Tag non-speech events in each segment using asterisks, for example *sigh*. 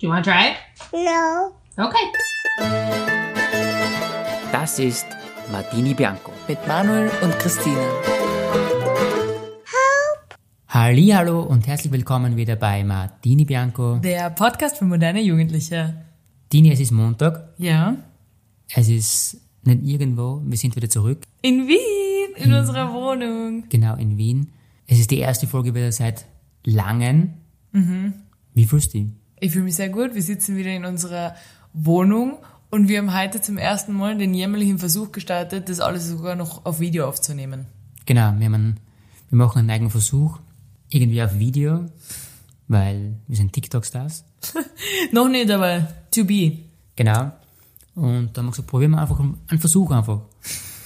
Do you want to try it? No. Okay. Das ist Martini Bianco. Mit Manuel und Christine. Hallo und herzlich willkommen wieder bei Martini Bianco. Der Podcast für moderne Jugendliche. Dini, es ist Montag. Ja. Es ist nicht irgendwo. Wir sind wieder zurück. In Wien, in unserer Wohnung. Genau, in Wien. Es ist die erste Folge wieder seit langem. Wie fühlst du dich? Ich fühle mich sehr gut. Wir sitzen wieder in unserer Wohnung und wir haben heute zum ersten Mal den jämmerlichen Versuch gestartet, das alles sogar noch auf Video aufzunehmen. Genau, wir, haben wir machen einen eigenen Versuch. Irgendwie auf Video, weil wir sind TikTok-Stars. *laughs* Noch nicht, aber to be. Genau. Und da haben wir gesagt, probieren wir einfach einen Versuch einfach.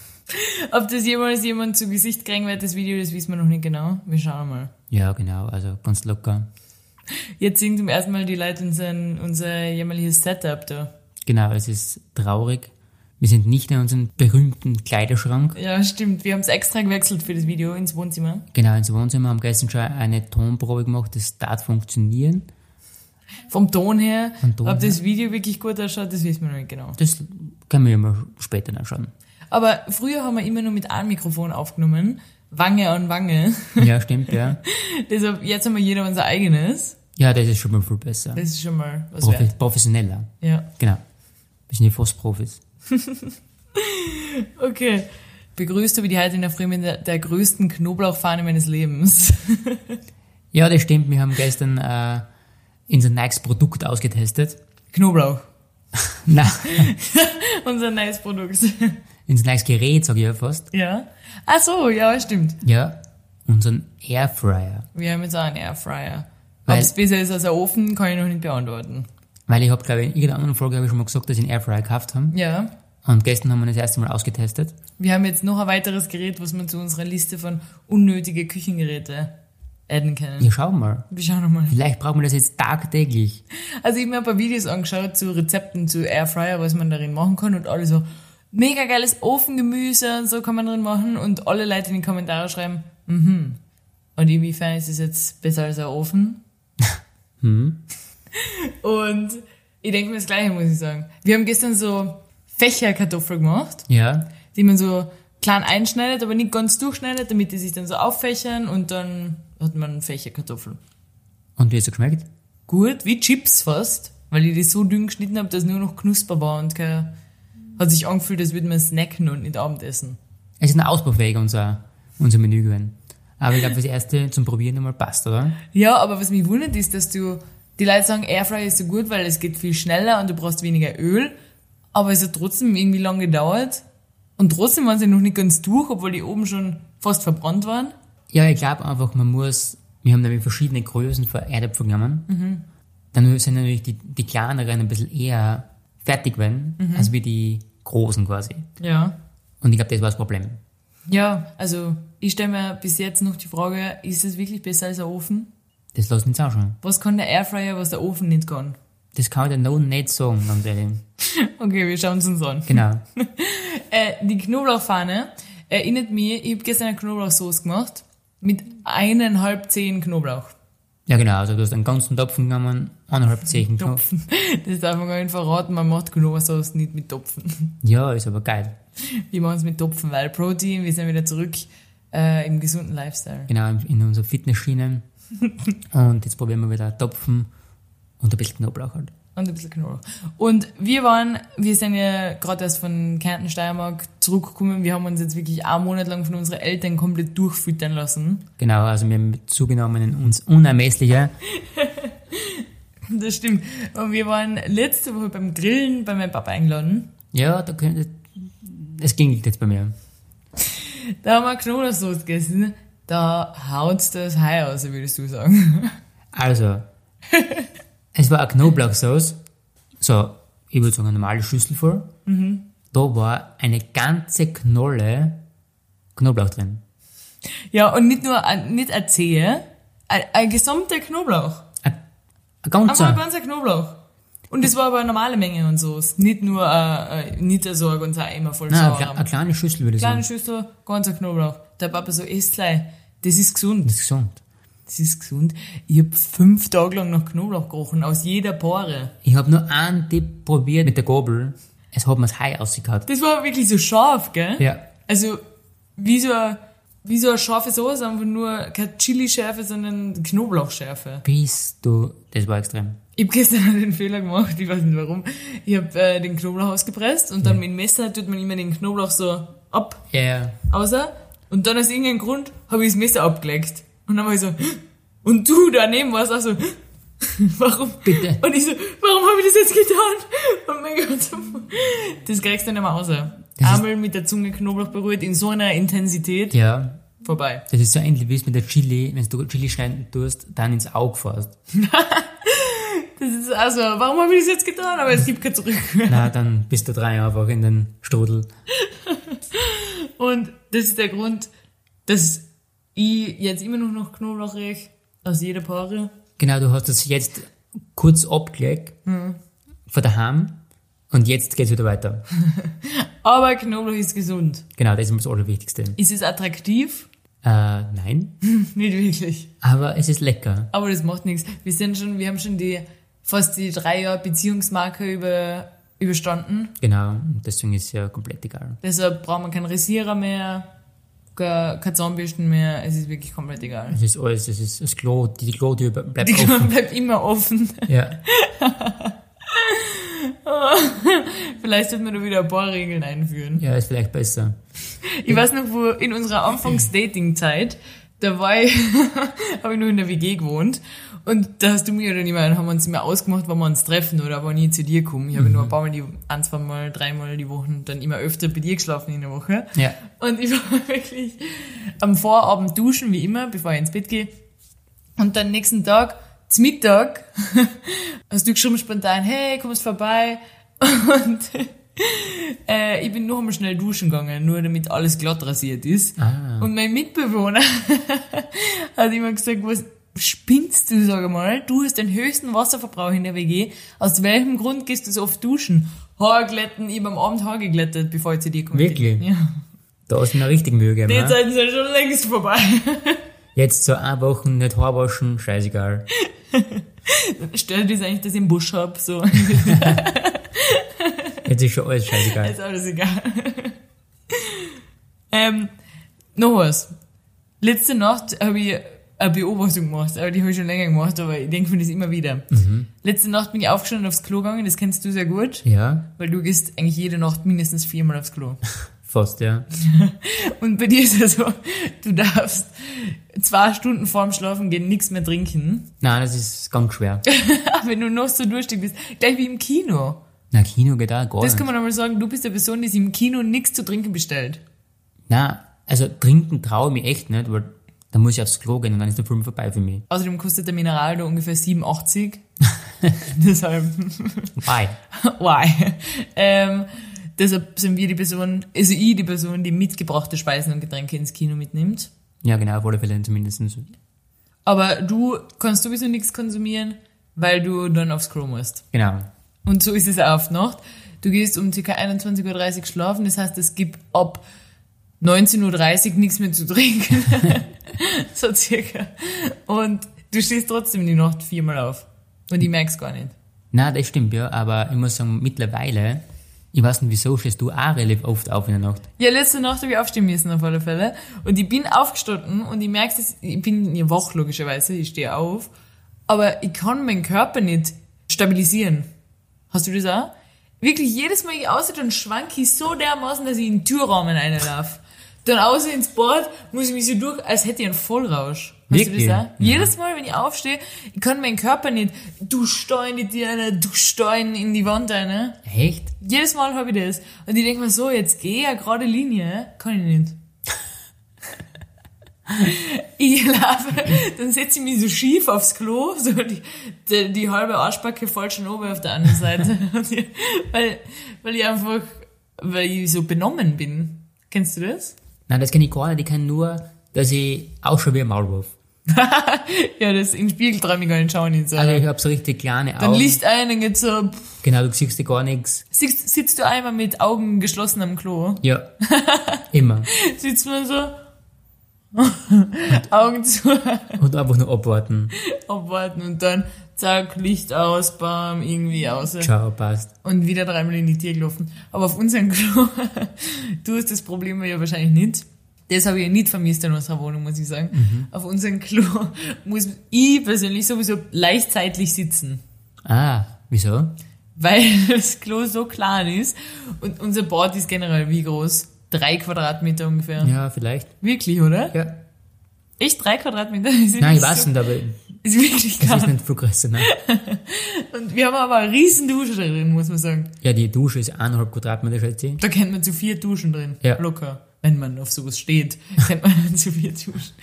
*laughs* Ob das jemals jemand zu Gesicht kriegen wird, das Video, das wissen wir noch nicht genau. Wir schauen mal. Ja, genau, also ganz locker. Jetzt sehen zum ersten Mal die Leute unseren, unser jämmerliches Setup da. Genau, es ist traurig. Wir sind nicht in unserem berühmten Kleiderschrank. Ja, stimmt. Wir haben es extra gewechselt für das Video ins Wohnzimmer. Genau, ins Wohnzimmer haben gestern schon eine Tonprobe gemacht, das darf funktionieren. Vom Ton her, Vom Ton ob her. das Video wirklich gut ausschaut, das wissen wir noch nicht genau. Das können wir ja mal später anschauen. Aber früher haben wir immer nur mit einem Mikrofon aufgenommen. Wange an Wange. Ja, stimmt, ja. *laughs* Deshalb, jetzt haben wir jeder unser eigenes. Ja, das ist schon mal viel besser. Das ist schon mal was Profi wert. professioneller. Ja. Genau. Wir sind ja fast Profis. *laughs* Okay. Begrüßt du wie die heute in der Früh mit der, der größten Knoblauchfahne meines Lebens. *laughs* Ja, das stimmt. Wir haben gestern äh, unser neues Produkt ausgetestet. Knoblauch. Nein, Unser neues Produkt. Unser neues Gerät, sage ich ja fast. ja. Ach so, ja, stimmt. Ja, unseren Airfryer. Wir haben jetzt auch einen Airfryer. Ob Weil- es besser ist als ein Ofen, kann ich noch nicht beantworten. Weil ich habe, glaube ich, in irgendeiner anderen Folge habe ich schon mal gesagt, dass ich einen Airfryer gekauft haben. Ja. Und gestern haben wir das erste Mal ausgetestet. Wir haben jetzt noch ein weiteres Gerät, was wir zu unserer Liste von unnötige Küchengeräte adden können. Ja, schau mal. Wir schauen nochmal. Vielleicht brauchen wir das jetzt tagtäglich. Also ich habe mir ein paar Videos angeschaut zu Rezepten zu Airfryer, was man darin machen kann und alle so mega geiles Ofengemüse und so kann man drin machen und alle Leute in die Kommentare schreiben, mhm. Und inwiefern ist es jetzt besser als ein Ofen? *laughs* Und ich denke mir das Gleiche, muss ich sagen. Wir haben gestern so Fächerkartoffeln gemacht, Ja, die man so klein einschneidet, aber nicht ganz durchschneidet, damit die sich dann so auffächern und dann hat man Fächerkartoffeln. und wie hat es geschmeckt? Gut, wie Chips fast, weil ich die so dünn geschnitten habe, dass nur noch knusper war und kein, hat sich angefühlt, als würde man snacken und nicht Abendessen. Es ist ein ausbaufähig, unser, unser Menü gewesen. Aber ich glaube, das erste zum Probieren einmal passt, oder? Ja, aber was mich wundert ist, dass du, die Leute sagen, Airfryer ist so gut, weil es geht viel schneller und du brauchst weniger Öl, aber es hat trotzdem irgendwie lang gedauert und trotzdem waren sie noch nicht ganz durch, obwohl die oben schon fast verbrannt waren. Ja, ich glaube einfach, man muss, wir haben nämlich verschiedene Größen für Erdäpfel genommen. Dann sind natürlich die, die kleineren ein bisschen eher fertig werden, als wie die großen quasi. Ja. Und ich glaube, das war das Problem. Ja, also ich stelle mir bis jetzt noch die Frage, ist es wirklich besser als ein Ofen? Das lassen wir jetzt auch schon. Was kann der Airfryer, was der Ofen nicht kann? Das kann ich dir noch nicht sagen, ganz ehrlich. *laughs* Okay, wir schauen es uns an. Genau. *laughs* Äh, die Knoblauchpfanne erinnert mich, ich habe gestern eine Knoblauchsoße gemacht mit eineinhalb Zehen Knoblauch. Ja, genau. Also du hast einen ganzen Topfen genommen, eineinhalb Knopf. *laughs* Das darf man gar nicht verraten, man macht Knoblauchsoße nicht mit Topfen. *laughs* Ja, ist aber geil. Wir machen es mit Topfen, weil Protein, wir sind wieder zurück äh, im gesunden Lifestyle. Genau, in- in unserer Fitnessschiene. *laughs* Und jetzt probieren wir wieder Topfen und ein bisschen Knoblauch halt. Und ein bisschen Knoblauch. Und wir waren, wir sind ja gerade erst von Kärnten, Steiermark zurückgekommen. Wir haben uns jetzt wirklich einen Monat lang von unseren Eltern komplett durchfüttern lassen. Genau, also wir haben zugenommen in uns unermessliche. *laughs* Das stimmt. Und wir waren letzte Woche beim Grillen bei meinem Papa eingeladen. Ja, da könnte, es klingelt jetzt bei mir. Da haben wir Knoblauchsoße gegessen. Da haut's das Hai aus, würdest du sagen. *laughs* Also, es war eine Knoblauchsauce. So, ich würde sagen, eine normale Schüssel voll. Da war eine ganze Knolle Knoblauch drin. Ja, und nicht nur, ein- nicht eine Zehe, ein, ein gesamter Knoblauch. Ein, ganzer. Aber ein ganzer Knoblauch. Und das war aber eine normale Menge und so. Nicht nur, äh, äh, nicht so ein ganzer Eimer voll Nein, eine, eine kleine Schüssel würde ich Kleine sagen. Schüssel, ganzer Knoblauch. Der Papa so, esst gleich. Das ist gesund. Das ist gesund. Das ist gesund. Ich hab fünf Tage lang nach Knoblauch gerochen, aus jeder Pore. Ich habe nur einen Tipp probiert mit der Gabel. Es hat mir das Hai ausgehauen. Das war wirklich so scharf, gell? Ja. Also, wie so ein, wie so eine scharfe Soße, einfach nur keine Chili-Schärfe, sondern Knoblauchschärfe. Bist du, das war extrem. Ich hab gestern *laughs* den Fehler gemacht, ich weiß nicht warum. Ich hab äh, den Knoblauch ausgepresst und dann mit dem Messer tut man immer den Knoblauch so ab, Ja, ja. außer. Und dann aus irgendeinem Grund habe ich das Messer abgelegt. Und dann war ich so, *gasps* und du daneben warst auch so, *gasps* *laughs* warum? Bitte. Und ich so, warum habe ich das jetzt getan? Und *laughs* mein Gott, so, das kriegst du nicht mehr raus. Einmal mit der Zunge Knoblauch berührt in so einer Intensität, Ja. vorbei. Das ist so ähnlich wie es mit der Chili, wenn du Chili schneiden tust, dann ins Auge fährst. *laughs* Das ist also, warum habe ich das jetzt getan? Aber es gibt kein Zurück. *laughs* Na, dann bist du drei einfach in den Strudel. *laughs* Und das ist der Grund, dass ich jetzt immer noch nach Knoblauch riech, aus jeder Pore. Genau, du hast das jetzt kurz abgelegt Hm. von daheim und jetzt geht's wieder weiter. *laughs* Aber Knoblauch ist gesund. Genau, das ist das Allerwichtigste. Ist es attraktiv? Äh, nein, *laughs* Nicht wirklich. aber es ist lecker. Aber das macht nichts. Wir sind schon, wir haben schon die, fast die drei Jahre Beziehungsmarke über, überstanden. Genau, deswegen ist es ja komplett egal. Deshalb brauchen wir keinen Rasierer mehr, kein Zahnbürsten mehr. Es ist wirklich komplett egal. Es ist alles, es ist das Klo, die Klotür bleibt Die offen. bleibt immer offen. Ja, *laughs* *laughs* Vielleicht sollten wir da wieder ein paar Regeln einführen. ja, ist vielleicht besser. Ich weiß noch, wo in unserer Anfangs-Dating-Zeit, da war ich, *laughs* habe ich nur in der WG gewohnt. Und da hast du mir oder niemand, haben wir uns immer ausgemacht, wann wir uns treffen oder wann ich zu dir komme. Ich habe nur ein paar Mal, die, ein, zwei Mal, dreimal die Woche, dann immer öfter bei dir geschlafen in der Woche. Ja. Und ich *laughs* war wirklich am Vorabend duschen, wie immer, bevor ich ins Bett gehe. Und dann nächsten Tag, zum Mittag, *laughs* hast du geschrieben spontan, hey, kommst vorbei? *laughs* Und äh, ich bin noch einmal schnell duschen gegangen, nur damit alles glatt rasiert ist. Ah. Und mein Mitbewohner *laughs* hat immer gesagt, was spinnst du, sag mal? Du hast den höchsten Wasserverbrauch in der WG. Aus welchem Grund gehst du so oft duschen? Haar glätten, ich am Abend Haar geglättet, bevor ich zu dir komme. Wirklich? Ja. Da hast du mir richtig Mühe gegeben. Die ne? Zeiten sind schon längst vorbei. Jetzt so eine Woche nicht Haar waschen, scheißegal. *laughs* Stört dich eigentlich, dass ich einen Busch hab, so. *laughs* Jetzt ist schon alles scheißegal. ist alles egal. ähm, noch was. Letzte Nacht habe ich eine Beobachtung gemacht, aber die habe ich schon länger gemacht, aber ich denke mir das immer wieder. Letzte Nacht bin ich aufgestanden und aufs Klo gegangen, das kennst du sehr gut, Ja, weil du gehst eigentlich jede Nacht mindestens viermal aufs Klo. *laughs* fast, ja. *laughs* Und bei dir ist es so, du darfst zwei Stunden vorm Schlafen gehen nichts mehr trinken. Nein, das ist ganz schwer. *laughs* Wenn du noch so durstig bist, gleich wie im Kino. Na, Kino geht auch gar Das kann man einmal sagen, du bist eine Person, die sich im Kino nichts zu trinken bestellt. Na, also trinken traue ich mich echt nicht, weil dann muss ich aufs Klo gehen und dann ist der Film vorbei für mich. Außerdem kostet der Mineral da ungefähr 87. *laughs* deshalb, Bye. why? Ähm, deshalb sind wir die Person, also ich die Person, die mitgebrachte Speisen und Getränke ins Kino mitnimmt. Ja, genau, auf alle Fälle zumindest. Aber du kannst sowieso nichts konsumieren, weil du dann aufs Klo musst. Genau. Und so ist es auch auf Nacht. Du gehst um ca. 21.30 Uhr schlafen, das heißt, es gibt ab 19.30 Uhr nichts mehr zu trinken. *laughs* so circa. Und du stehst trotzdem die Nacht viermal auf. Und ich merk's gar nicht. Na, das stimmt, ja, aber ich muss sagen, mittlerweile, ich weiß nicht wieso, stehst du auch relativ oft auf in der Nacht. Ja, letzte Nacht habe ich aufstehen müssen auf alle Fälle. Und ich bin aufgestanden und ich merke ich bin ja wach logischerweise, ich stehe auf. Aber ich kann meinen Körper nicht stabilisieren. Hast du das auch? Wirklich, jedes Mal ich außer dann schwank ich so dermaßen, dass ich in den Türrahmen reinlaufe. Dann außer ins Bad muss ich mich so durch, als hätte ich einen Vollrausch. Hast Wirklich? Ja. Jedes Mal, wenn ich aufstehe, ich kann meinen Körper nicht, du Stein in die eine, du Stein in die Wand eine. Echt? Jedes Mal habe ich das. Und ich denke mir so, jetzt geh ja gerade Linie. Kann ich nicht. *laughs* ich laufe, dann setze ich mich so schief aufs Klo, so die, die, die halbe Arschbacke fällt schon oben auf der anderen Seite. *laughs* Ich- weil, weil ich einfach, weil ich so benommen bin. Kennst du das? Nein, das kenne ich gar nicht. Ich kenne nur, dass ich ausschaue wie ein Maulwurf. *laughs* Ja, das in den Spiegel traue ich gar nicht schauen. So. Also ich habe so richtig kleine dann Augen. Licht ein, dann geht's so, pff, Genau, du siehst dir gar nichts. sitzt, sitzt du einmal mit Augen geschlossen am Klo, Ja. *laughs* Immer. sitzt man so, *laughs* Augen zu, Und einfach nur abwarten. abwarten und dann zack, Licht aus, bam, irgendwie aus. Ciao, passt. Und wieder dreimal in die Tür gelaufen. Aber auf unserem Klo, du hast das Problem ja wahrscheinlich nicht. Das habe ich ja nicht vermisst in unserer Wohnung, muss ich sagen. Auf unserem Klo *laughs* muss ich persönlich sowieso leicht zeitlich sitzen. Ah, wieso? Weil *laughs* das Klo so klein ist und unser Bad ist generell wie groß? Drei Quadratmeter ungefähr. Ja, vielleicht. Wirklich, oder? Ja. Echt drei Quadratmeter? *laughs* Ist Nein, ich weiß so, nicht, aber Ist wirklich das ist klein. nicht viel größer. Nein. Und wir haben aber eine riesen Dusche drin, muss man sagen. Ja, die Dusche ist eineinhalb Quadratmeter, schätze ich. Da kennt man zu vier Duschen drin. Ja. Locker. Wenn man auf sowas steht, *laughs* kennt man zu vier Duschen.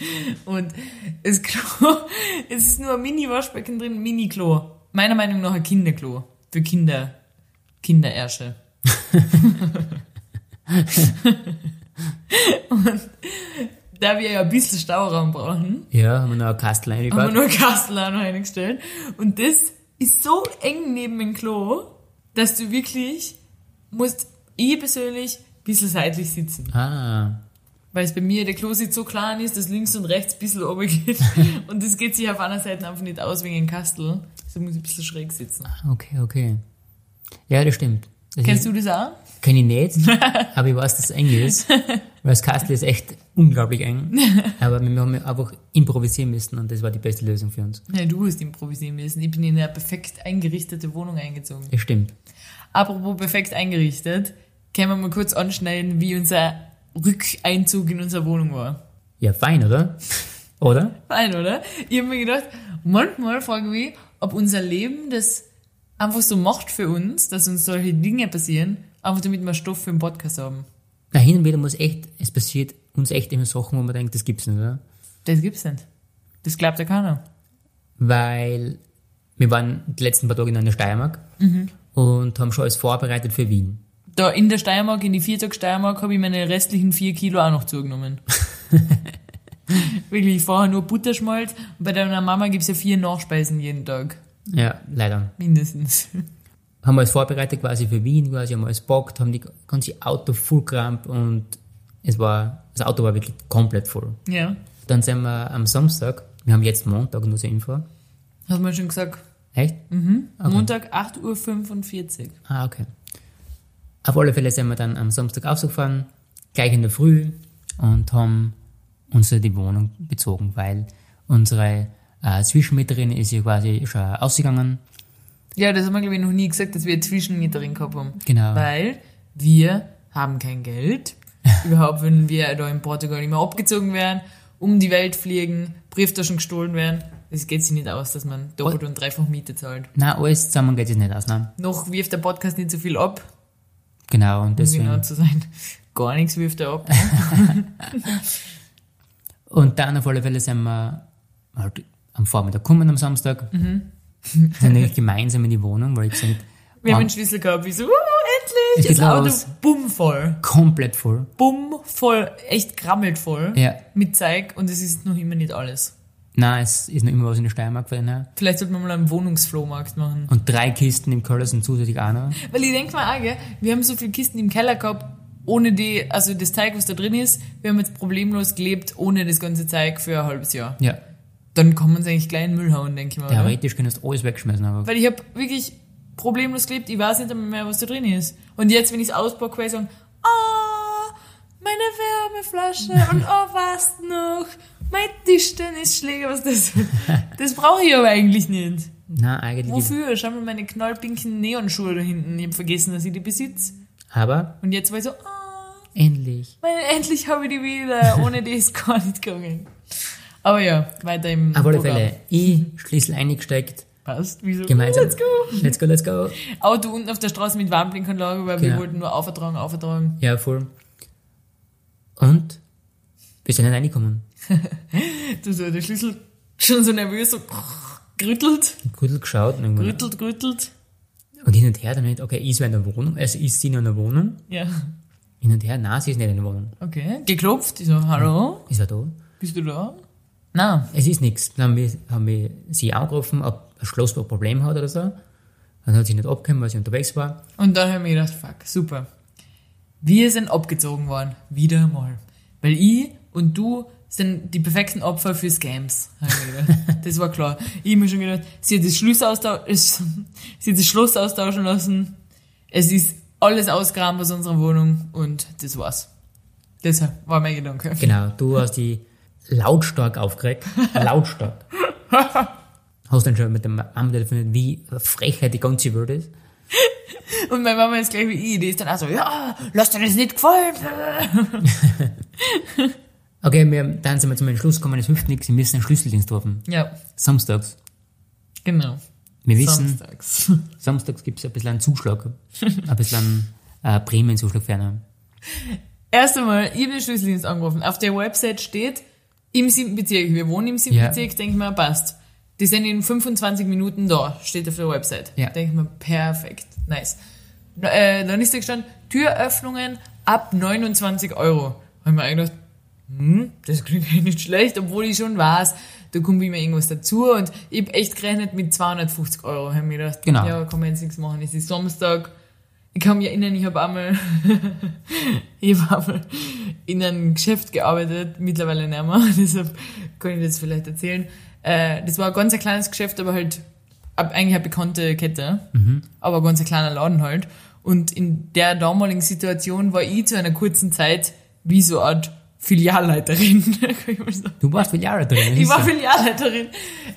Und das Klo, *laughs* es ist nur ein Mini-Waschbecken drin, Mini-Klo. Meiner Meinung nach ein Kinderklo. Für Kinder. Kinderärsche. *laughs* Und da wir ja ein bisschen Stauraum brauchen, Ja, haben wir noch eine Kastel haben wir eingebaut. nur Kastel auch noch eingestellt. Und das ist so eng neben dem Klo, dass du wirklich musst, ich persönlich, ein bisschen seitlich sitzen. Ah, Weil es bei mir der Klositz so klein ist, dass links und rechts ein bisschen oben geht. *laughs* und das geht sich auf einer Seite einfach nicht aus wegen dem Kastel. So muss ich ein bisschen schräg sitzen. okay, okay. Ja, das stimmt. Das Kennst du das auch? Kenn ich nicht, *laughs* aber ich weiß, dass es eng ist. Weil das Kastel ist echt unglaublich eng. *laughs* Aber wir haben einfach improvisieren müssen und das war die beste Lösung für uns. Ja, du hast improvisieren müssen. Ich bin in eine perfekt eingerichtete Wohnung eingezogen. Das stimmt. Apropos perfekt eingerichtet, können wir mal kurz anschneiden, wie unser Rückeinzug in unsere Wohnung war. Ja, fein, oder? Oder? Fein, oder? Ich habe mir gedacht, manchmal frage ich mich, ob unser Leben das einfach so macht für uns, dass uns solche Dinge passieren, einfach damit wir Stoff für den Podcast haben. Na, hin und wieder muss echt, es passiert uns echt immer Sachen, wo man denkt, das gibt's nicht, oder? Das gibt's nicht. Das glaubt ja keiner. Weil wir waren die letzten paar Tage in der Steiermark und haben schon alles vorbereitet für Wien. Da in der Steiermark, in die Viertag Steiermark, habe ich meine restlichen vier Kilo auch noch zugenommen. *laughs* Wirklich, ich vorher nur Butterschmalz. Und bei deiner Mama gibt's ja vier Nachspeisen jeden Tag. Ja, leider. Mindestens. Haben wir alles vorbereitet quasi für Wien, quasi haben wir alles bockt, haben die ganze Auto voll gerammt und es war, das Auto war wirklich komplett voll. Ja. Dann sind wir am Samstag, wir haben jetzt Montag, nur zur Info. Hast du mir schon gesagt? Echt? Montag 8.45 Uhr. Ah, okay. Auf alle Fälle sind wir dann am Samstag aufgefahren, gleich in der Früh und haben uns die Wohnung bezogen, weil unsere äh, Zwischenmieterin ist ja quasi schon ausgegangen. Ja, das haben wir, glaube ich, noch nie gesagt, dass wir eine Zwischenmieterin gehabt haben. Genau. Weil wir haben kein Geld. *laughs* Überhaupt, wenn wir da in Portugal immer abgezogen werden, um die Welt fliegen, Brieftaschen gestohlen werden. Es geht sich nicht aus, dass man doppelt und dreifach Miete zahlt. Na, alles zusammen geht es nicht aus, ne? Noch wirft der Podcast nicht so viel ab, Genau, und um deswegen. genau zu sein. *laughs* Gar nichts wirft er ab. *laughs* Und dann auf alle Fälle sind wir halt am Vormittag gekommen am Samstag. Mhm. Sind nämlich gemeinsam in die Wohnung, weil ich gesagt Wir haben einen Schlüssel gehabt, wie so, uh, endlich, das Auto los. bumm voll. komplett voll. Bumm voll, echt grammelt voll. Ja. Mit Zeug und es ist noch immer nicht alles. Nein, es ist noch immer was in der Steiermark für den. Vielleicht sollte man mal einen Wohnungsflohmarkt machen. Und drei Kisten im Keller sind zusätzlich auch noch. Weil ich denke mal auch, gell, wir haben so viele Kisten im Keller gehabt, ohne die, also das Zeug, was da drin ist, wir haben jetzt problemlos gelebt, ohne das ganze Zeug für ein halbes Jahr. Ja, Dann kann man es eigentlich gleich in den Müll hauen, denke ich mal. Theoretisch könntest du alles wegschmeißen, aber Weil ich habe wirklich problemlos gelebt, ich weiß nicht mehr, was da drin ist. Und jetzt, wenn ich es auspacke, kann ich sagen, ah, meine Wärmeflasche und oh, was noch? Mein Tischtennisschläger, was das *laughs* Das brauche ich aber eigentlich nicht. nein, eigentlich. Wofür? Schau mal meine knallpinken Neonschuhe da hinten. Ich habe vergessen, dass ich die besitze. Aber Und jetzt war ich so, ah, endlich. meine, endlich habe ich die wieder. Ohne die ist gar nicht gegangen. Aber ja, weiter im Auf alle. Fälle, ich Schlüssel eingesteckt, Passt. Wieso? gemeinsam. Let's go. Let's go, let's go. Auto unten auf der Straße mit Warnblinkanlage, weil wir Genau. wollten nur auftragen, auftragen. Ja, voll. Und wir sind nicht reingekommen. *laughs* Du so, der Schlüssel schon so nervös, so gerüttelt, Grüttel geschaut und, gerüttelt, gerüttelt. und hin und her dann nicht, okay, ist sie in der Wohnung? Also ist sie in der Wohnung? Ja, Hin und her, nein, sie ist nicht in der Wohnung. okay. Geklopft, ich so, hallo, Ist er da? bist du da? Na, Es ist nichts. Dann haben wir, haben wir sie angerufen, ob das Schloss ein Problem hat oder so. Dann hat sie nicht abgekommen, weil sie unterwegs war. Und dann habe ich mir gedacht, fuck, super. Wir sind abgezogen worden. Wieder mal. Weil ich und du sind die perfekten Opfer für Scams. *laughs* das war klar. Ich hab mir schon gedacht, sie hat das Schluss austauschen, sie hat das Schloss austauschen lassen. Es ist alles ausgegraben aus unserer Wohnung und das war's. Das war mein Gedanke. Genau, du hast die lautstark aufgeregt. *laughs* lautstark. Hast dann schon mit dem Mama telefoniert, wie frech die ganze Welt ist? Und meine Mama ist gleich wie ich, die ist dann auch so, ja, lass dir das nicht gefallen. *laughs* Okay, wir, dann sind wir zum Entschluss gekommen, es hilft nichts, wir müssen einen Schlüsseldienst rufen. Ja, Samstags. genau. Wir wissen, Samstags. *laughs* samstags gibt es ein bisschen einen Zuschlag. ein bisschen einen äh, Prämienzuschlag für einen. Erst einmal, ich habe den Schlüsseldienst angerufen. Auf der Website steht, im siebten Bezirk, wir wohnen im siebten Ja. Bezirk, denke ich mir, passt. Die sind in 25 Minuten da, steht auf der Website. Ja. Denke ich mir, perfekt, nice. Äh, dann ist da gestanden, Türöffnungen ab 29 Euro. Hab ich mir eigentlich gedacht, hm, das klingt eigentlich nicht schlecht, obwohl ich schon weiß, da kommt immer irgendwas dazu und ich hab echt gerechnet mit 250 Euro. Hab mir gedacht, Genau. ja, kann man jetzt nichts machen, es ist Samstag. Ich kann mich erinnern, ich habe einmal, *laughs* ich habe einmal in einem Geschäft gearbeitet, mittlerweile nicht mehr, *laughs* deshalb kann ich das vielleicht erzählen. Äh, das war ein ganz ein kleines Geschäft, aber halt eigentlich eine bekannte Kette, aber ein ganz ein kleiner Laden halt. Und in der damaligen Situation war ich zu einer kurzen Zeit wie so eine Art Filialleiterin. *laughs* kann ich mal sagen. Du warst drin. Ich war Filialleiterin.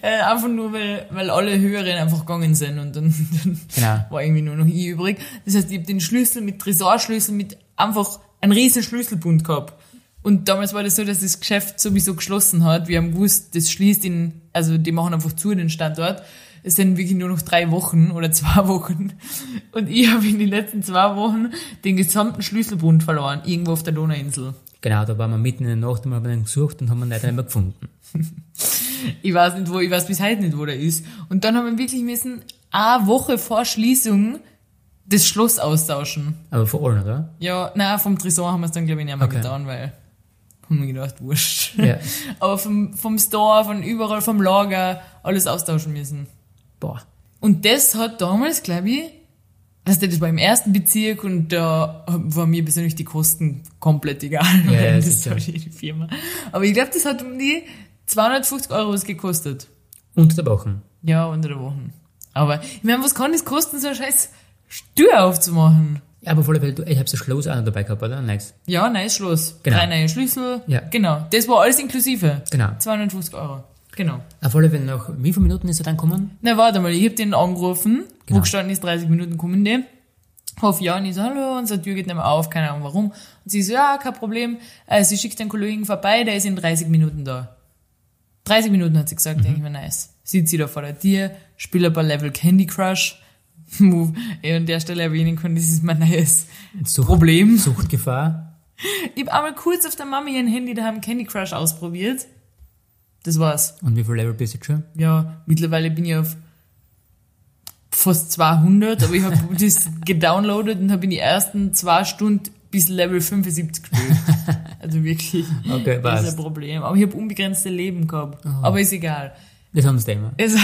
Äh, einfach nur, weil, weil alle Höheren einfach gegangen sind und dann, *laughs* dann Genau. war irgendwie nur noch ich übrig. Das heißt, ich habe den Schlüssel mit Tresorschlüssel mit einfach einen riesen Schlüsselbund gehabt. Und damals war das so, dass das Geschäft sowieso geschlossen hat. Wir haben gewusst, das schließt in, also die machen einfach zu den Standort. Es sind wirklich nur noch drei Wochen oder zwei *laughs* Wochen. Und ich habe in den letzten zwei Wochen den gesamten Schlüsselbund verloren, irgendwo auf der Donauinsel. Genau, da waren wir mitten in der Nacht und haben den gesucht und haben ihn leider nicht mehr gefunden. *laughs* Ich weiß nicht wo, ich weiß bis heute nicht, wo der ist. Und dann haben wir wirklich müssen, eine Woche vor Schließung das Schloss austauschen. Aber vor allem, oder? Ja, na vom Tresor haben wir es dann, glaube ich, nicht mehr Okay. getan, weil haben wir gedacht, wurscht. Ja. *laughs* Aber vom, vom Store, von überall, vom Lager, alles austauschen müssen. Boah. Und das hat damals, glaube ich, das war im ersten Bezirk und da war mir persönlich die Kosten komplett egal, Ja, *laughs* das war die Firma. Aber ich glaube, das hat um die 250 Euro was gekostet. Unter der Woche. Ja, unter der Woche. Aber ich meine, was kann das kosten, so eine scheiß Tür aufzumachen? Ja, aber vor allem, du, ich hab so Schloss auch noch dabei gehabt, oder? Nice. Ja, neues Schloss. Genau. Drei neue Schlüssel. Ja. Genau. Das war alles inklusive. Genau. 250 Euro. Genau. Auf alle Fälle nach wie viele Minuten ist er dann gekommen? Na, warte mal, ich hab den angerufen, Genau. wo gestanden ist, 30 Minuten kommen die. Hoffe ja, und ich so, hallo, unsere Tür geht nicht mehr auf, keine Ahnung warum. Und sie so, ja, kein Problem, äh, sie schickt einen Kollegen vorbei, der ist in 30 Minuten da. 30 Minuten hat sie gesagt, Mhm. denke ich mir, nice. Sitzt sie da vor der Tür, spielt ein paar Level Candy Crush. *laughs* Wo ich an der Stelle erwähnen kann, das ist mein neues Sucht, Problem. Suchtgefahr. *laughs* Ich habe einmal kurz auf der Mami ihren Handy daheim Candy Crush ausprobiert. Das war's. Und wie viel Level bist du schon? Ja, mittlerweile bin ich auf fast 200, aber ich habe *laughs* das gedownloadet und habe in die ersten zwei Stunden bis Level 75 gespielt. *laughs* Also wirklich, Okay, das ist ein Problem. Aber ich habe unbegrenzte Leben gehabt. Aber ist egal. Das haben sie immer. *laughs* Also,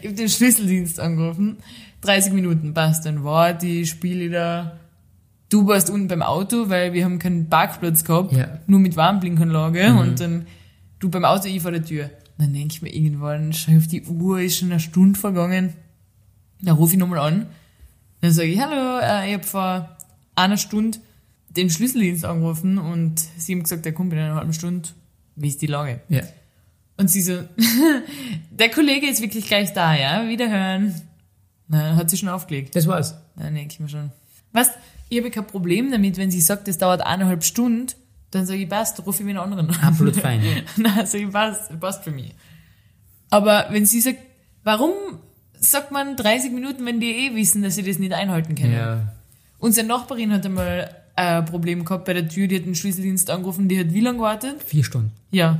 ich habe den Schlüsseldienst angerufen. 30 Minuten passt. Dann war die Spiele da. Du warst unten beim Auto, weil wir haben keinen Parkplatz gehabt. Ja. Nur mit Warnblinkanlage. Und dann du beim Auto, ich vor der Tür. Dann denke ich mir irgendwann, schau auf die Uhr, ist schon eine Stunde vergangen. Dann rufe ich nochmal an. Dann sage ich, hallo, äh, ich habe vor einer Stunde den Schlüsseldienst angerufen und sie haben gesagt, der kommt in einer halben Stunde. Wie ist die Lage? Ja. Und sie so, *laughs* der Kollege ist wirklich gleich da, ja? Wiederhören. Na, hat sie schon aufgelegt. Das war's. Dann denke ich mir schon. Was? Ich habe kein Problem damit, wenn sie sagt, das dauert eineinhalb Stunden, dann sage ich, passt, rufe ich mir einen anderen an. Absolut fein. *laughs* Ja. Na, sag ich, passt, passt für mich. Aber wenn sie sagt, warum sagt man 30 Minuten, wenn die eh wissen, dass sie das nicht einhalten können? ja. Unsere Nachbarin hat einmal ein Problem gehabt bei der Tür, die hat den Schlüsseldienst angerufen, die hat wie lange gewartet? Vier Stunden. Ja.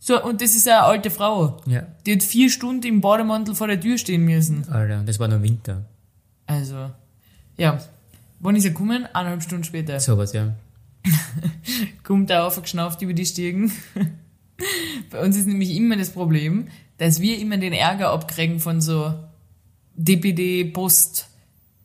So, und das ist eine alte Frau. Ja. Die hat vier Stunden im Bademantel vor der Tür stehen müssen. Alter, das war noch Winter. Also, ja. Wann ist er gekommen? Eineinhalb Stunden später. Sowas, ja. *laughs* Kommt er aufgeschnauft über die Stiegen. *laughs* Bei uns ist nämlich immer das Problem, dass wir immer den Ärger abkriegen von so DPD, Post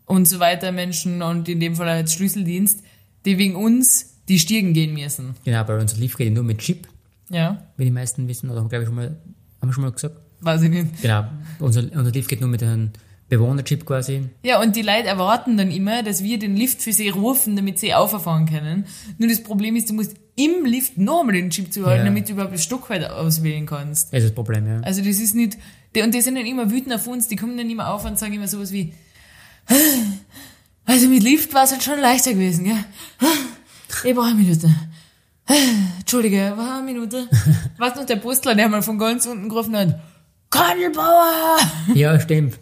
und so weiter Menschen und in dem Fall als Schlüsseldienst, die wegen uns die Stiegen gehen müssen. Genau, bei uns lief geht nur mit Chip. Ja, wie die meisten wissen, oder glaube ich schon mal, haben wir schon mal gesagt. weiß ich nicht. Genau, unser, unser Lift geht nur mit einem Bewohnerchip quasi. Ja, und die Leute erwarten dann immer, dass wir den Lift für sie rufen, damit sie auffahren können. Nur das Problem ist, du musst im Lift nochmal den Chip zuhalten, Ja. damit du überhaupt das Stockwerk auswählen kannst. Das ist das Problem, ja. Also das ist nicht, die, und die sind dann immer wütend auf uns, die kommen dann immer auf und sagen immer sowas wie, also mit Lift war es halt schon leichter gewesen, gell? Ich brauche eine Minute. Entschuldige, war eine Minute. *laughs* Was noch der Postler, der mal von ganz unten gerufen hat, Kandelbauer! Ja, stimmt.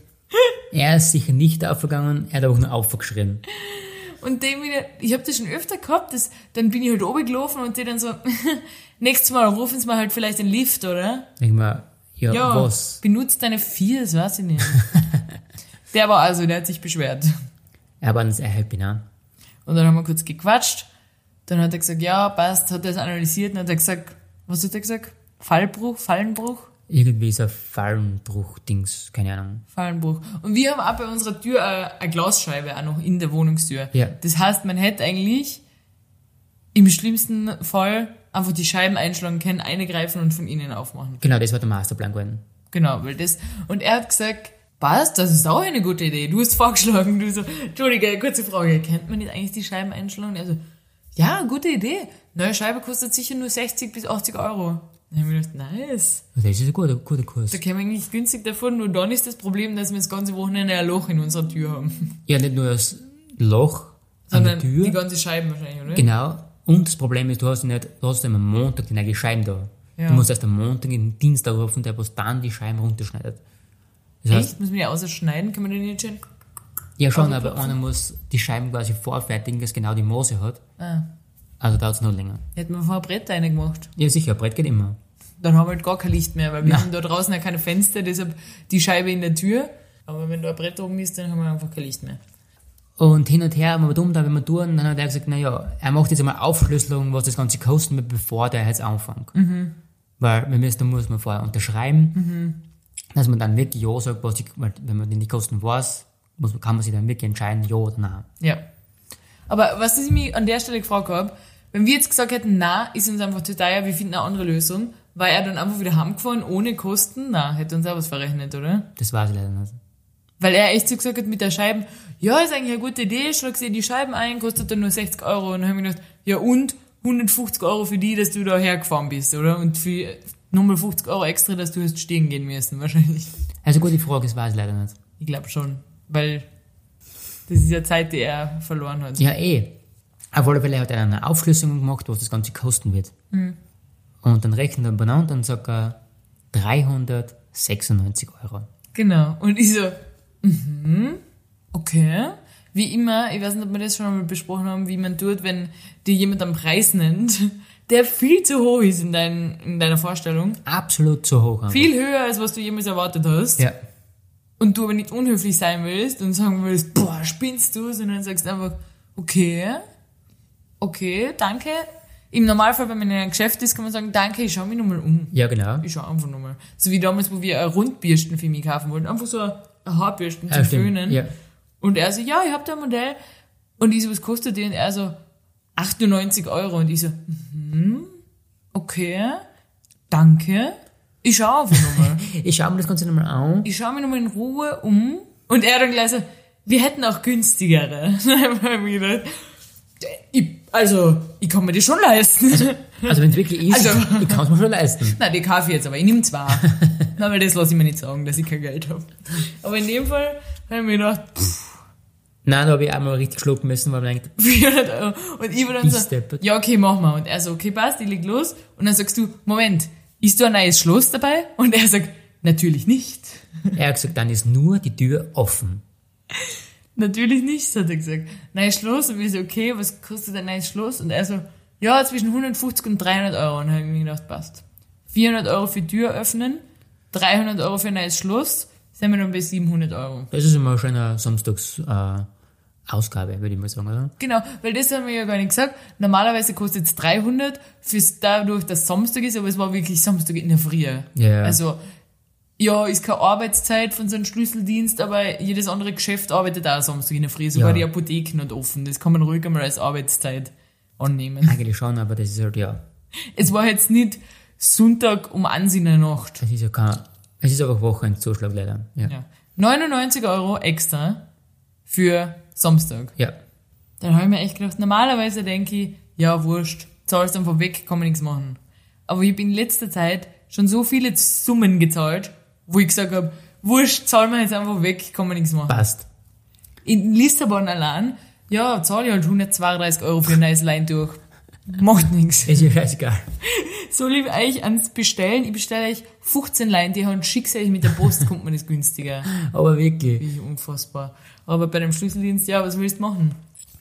Er ist sicher nicht aufgegangen, er hat aber auch nur aufgeschrien. Und dem wieder, ich habe das schon öfter gehabt, das, dann bin ich halt oben gelaufen und die dann so, *laughs* nächstes Mal rufen sie mal halt vielleicht den Lift, oder? Denk mal, ja, Ja, was? benutzt deine vier, das weiß ich nicht. *laughs* der war also, der hat sich beschwert. Er war dann sehr happy, ne? Und dann haben wir kurz gequatscht. Dann hat er gesagt, ja, passt, hat er das analysiert und hat er gesagt, was hat er gesagt? Fallbruch, Fallenbruch? Irgendwie so ein Fallenbruch-Dings, keine Ahnung. Fallenbruch. Und wir haben auch bei unserer Tür eine, eine Glasscheibe auch noch in der Wohnungstür. Ja. Das heißt, man hätte eigentlich im schlimmsten Fall einfach die Scheiben einschlagen können, eine greifen und von innen aufmachen. Genau, das war der Masterplan gewesen. Genau, weil das, und er hat gesagt, passt, das ist auch eine gute Idee. Du hast vorgeschlagen, du so, Entschuldige, kurze Frage, kennt man nicht eigentlich die Scheiben einschlagen? Und er so, ja, gute Idee. Neue Scheibe kostet sicher nur 60 bis 80 Euro. Dann habe ich gedacht, nice. Das ist ein guter, guter Kurs. Da käme eigentlich günstig davon, nur dann ist das Problem, dass wir das ganze Wochenende ein Loch in unserer Tür haben. Ja, nicht nur das Loch an Sondern der Tür. die ganze Scheibe wahrscheinlich, oder? Genau. Und das Problem ist, du hast nicht, du hast am Montag die neue Scheiben da. Ja. Du musst erst am Montag den Dienstag rufen, der was dann die Scheiben runterschneidet. Das heißt, Echt? Muss man die ausschneiden? Kann man den nicht schön? ja schon, aber einer muss die Scheiben quasi vorfertigen, dass genau die Maße hat. Ah. Also dauert es noch länger. Hätten wir vorher Brett reingemacht. Ja, sicher, Brett geht immer. Dann haben wir halt gar kein Licht mehr, weil wir Na. haben da draußen ja keine Fenster, deshalb die Scheibe in der Tür. Aber wenn da ein Brett oben ist, dann haben wir einfach kein Licht mehr. Und hin und her haben wir dumm, da wenn wir tun, dann hat er gesagt, naja, er macht jetzt einmal Aufschlüsselung, was das Ganze kosten wird, bevor der jetzt anfängt. Weil wir müssen, da muss man vorher unterschreiben, dass man dann wirklich Ja sagt, was die, wenn man die Kosten weiß, muss, kann man sich dann wirklich entscheiden, Ja oder Nein. Ja. Aber was ich mich an der Stelle gefragt habe, wenn wir jetzt gesagt hätten, na, ist uns einfach zu teuer, wir finden eine andere Lösung, war er dann einfach wieder heimgefahren ohne Kosten? Na, hätte uns auch was verrechnet, oder? Das weiß ich leider nicht. Weil er echt so gesagt hat mit der Scheiben, ja, ist eigentlich eine gute Idee, schlag sie die Scheiben ein, kostet dann nur 60 Euro. Und dann habe ich gedacht, ja und? 150 Euro für die, dass du da hergefahren bist, oder? Und für nochmal 50 Euro extra, dass du hast stehen gehen müssen, wahrscheinlich. Also gute Frage, das weiß ich leider nicht. Ich glaube schon. Weil das ist ja Zeit, die er verloren hat. Ja, eh. Auf alle Fälle hat er eine Aufschlüsselung gemacht, was das Ganze kosten wird. Und dann rechnet er benannt und sagt er 396 Euro. Genau. Und ich so, mhm, okay. Wie immer, ich weiß nicht, ob wir das schon einmal besprochen haben, wie man tut, wenn dir jemand einen Preis nennt, *laughs* der viel zu hoch ist in, dein, in deiner Vorstellung. Absolut zu hoch. einfach. Viel höher, als was du jemals erwartet hast. Ja. Und du aber nicht unhöflich sein willst und sagen willst, boah, spinnst du, sondern sagst einfach, okay, okay, danke. Im Normalfall, wenn man in einem Geschäft ist, kann man sagen, danke, ich schau mich nochmal um. Ja, genau. Ich schau einfach nochmal. So wie damals, wo wir eine Rundbürsten für mich kaufen wollten. Einfach so eine Haarbürsten zum Ja. Föhnen. Ja. Und er so, ja, ich hab da ein Modell. Und ich so, was kostet die? Und er so, 98 Euro. Und ich so, mhm, okay, danke. Ich schau einfach nochmal. *laughs* Ich schaue mir das Ganze nochmal an. ich schau mich nochmal in Ruhe um. Und er dann gleich so, wir hätten auch günstigere. *laughs* Ich, also, ich kann mir die schon leisten. Also wenn es wirklich ist, Also- ich kann es mir schon leisten. Nein, die kaufe ich jetzt, aber ich nehme zwei. *laughs* Nein, weil das lasse ich mir nicht sagen, dass ich kein Geld habe. Aber in dem Fall habe ich mir gedacht, pff, Nein, da habe ich einmal richtig schlucken müssen, weil man denkt, *laughs* 400 Euro. Und ich war dann so, Deppert. ja, okay, mach mal. Und er so, okay, passt, ich leg los. Und dann sagst du, Moment, ist da ein neues Schloss dabei? Und er sagt, natürlich nicht. er hat gesagt, dann ist nur die Tür offen. *laughs* Natürlich nicht, hat er gesagt. Neues Schloss. Und wir so, okay, was kostet ein neues Schloss? Und er so, ja, zwischen 150 und 300 Euro. Und dann habe ich mir gedacht, passt. 400 Euro für Tür öffnen, 300 Euro für ein neues Schloss, sind wir dann bei 700 Euro. Das ist immer schon eine Samstags äh, Ausgabe, würde ich mal sagen, oder? Genau, weil das haben wir ja gar nicht gesagt. Normalerweise kostet es 300, fürs dadurch, dass Samstag ist, aber es war wirklich Samstag in der Früh. Ja. Also, ja, ist keine Arbeitszeit von so einem Schlüsseldienst, aber jedes andere Geschäft arbeitet auch Samstag in der Früh. Sogar Ja. die Apotheken hat offen. Das kann man ruhig einmal als Arbeitszeit annehmen. Eigentlich schon, aber das ist halt ja. Es war jetzt nicht Sonntag um 1 in der Nacht. Das ist ja kein, es ist einfach Wochenendzuschlag leider. Ja. Ja. 99 Euro extra für Samstag. ja. Dann habe ich mir echt gedacht, normalerweise denke ich, ja, wurscht, zahlst einfach weg, kann man nichts machen. Aber ich habe in letzter Zeit schon so viele Summen gezahlt, wo ich gesagt habe, wurscht, zahlen wir jetzt einfach weg, kann man nichts machen. Passt. In Lissabon allein, ja, zahle ich halt 132 Euro für ein neues Leintuch. Macht nichts. Ist ja scheißegal. So lieb euch ans Bestellen. Ich bestelle euch 15 Leintücher und schick's euch mit der Post, kommt man das günstiger. *laughs* Aber wirklich. Wie unfassbar. Aber bei dem Schlüsseldienst, ja, was willst du machen?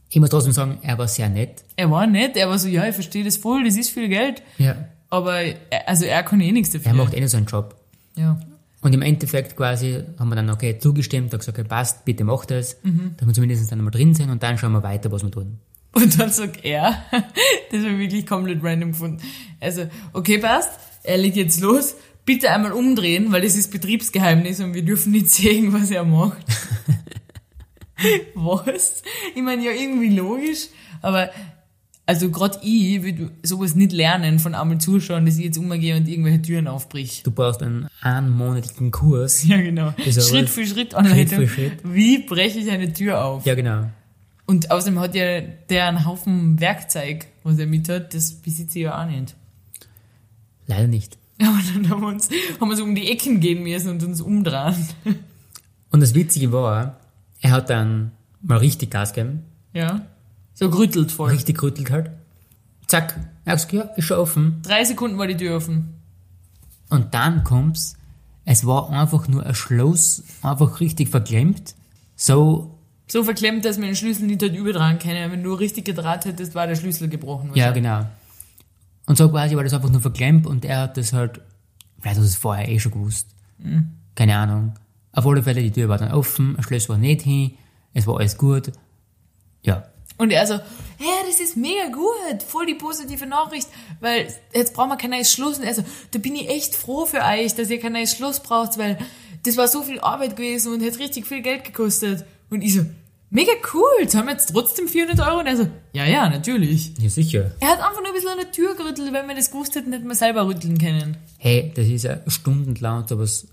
Ich muss trotzdem sagen, er war sehr nett. Er war nett, er war so, ja, ich verstehe das voll, das ist viel Geld. Ja. Aber, er- also er kann eh nichts dafür. Er macht eh nur seinen Job. ja. Und im Endeffekt quasi haben wir dann, okay, zugestimmt, da gesagt, okay, passt, bitte mach das. Mhm. Dass wir zumindest dann einmal drin sind und dann schauen wir weiter, was wir tun. Und dann sagt er, *laughs* das war wirklich komplett random gefunden. Also, okay, passt, er legt jetzt los, bitte einmal umdrehen, weil das ist Betriebsgeheimnis und wir dürfen nicht *laughs* sehen, was er macht. *laughs* was? Ich meine, ja, irgendwie logisch, aber also gerade ich würde sowas nicht lernen, von einmal zuschauen, dass ich jetzt umgehe und irgendwelche Türen aufbrich. Du brauchst einen einmonatigen Kurs. Ja, genau. Schritt für Schritt Anleitung. Schritt für Schritt. Wie breche ich eine Tür auf? Ja, genau. Und außerdem hat ja der einen Haufen Werkzeug, was er mit hat, das besitze ich ja auch nicht. Leider nicht. Aber dann haben wir uns, haben wir so um die Ecken gehen müssen und uns umdrehen. Und das Witzige war, er hat dann mal richtig Gas gegeben, Ja. So gerüttelt voll. richtig gerüttelt halt. Zack. Er hat gesagt, ja, ist schon offen. Drei Sekunden war die Tür offen. Und dann kommt's, es war einfach nur ein Schloss, einfach richtig verklemmt. So, So verklemmt, dass man den Schlüssel nicht hat übertragen können. Wenn du richtig gedraht hättest, war der Schlüssel gebrochen. ja, genau. Und so quasi war das einfach nur verklemmt und er hat das halt, vielleicht hat er es vorher eh schon gewusst. Keine Ahnung. Auf alle Fälle, die Tür war dann offen, das Schloss war nicht hin, es war alles gut. Ja. Und er so, hä, das ist mega gut, voll die positive Nachricht, weil jetzt brauchen wir kein neues Schloss. Und er so, da bin ich echt froh für euch, dass ihr kein neues Schloss braucht, weil das war so viel Arbeit gewesen und hat richtig viel Geld gekostet. Und ich so, mega cool, zahlen wir jetzt trotzdem 400 Euro? Und er so, ja, ja, natürlich. Ja, sicher. Er hat einfach nur ein bisschen an der Tür gerüttelt, wenn wir das gewusst hätten, hätten wir selber rütteln können. Hey, das ist ja stundenlang und sowas.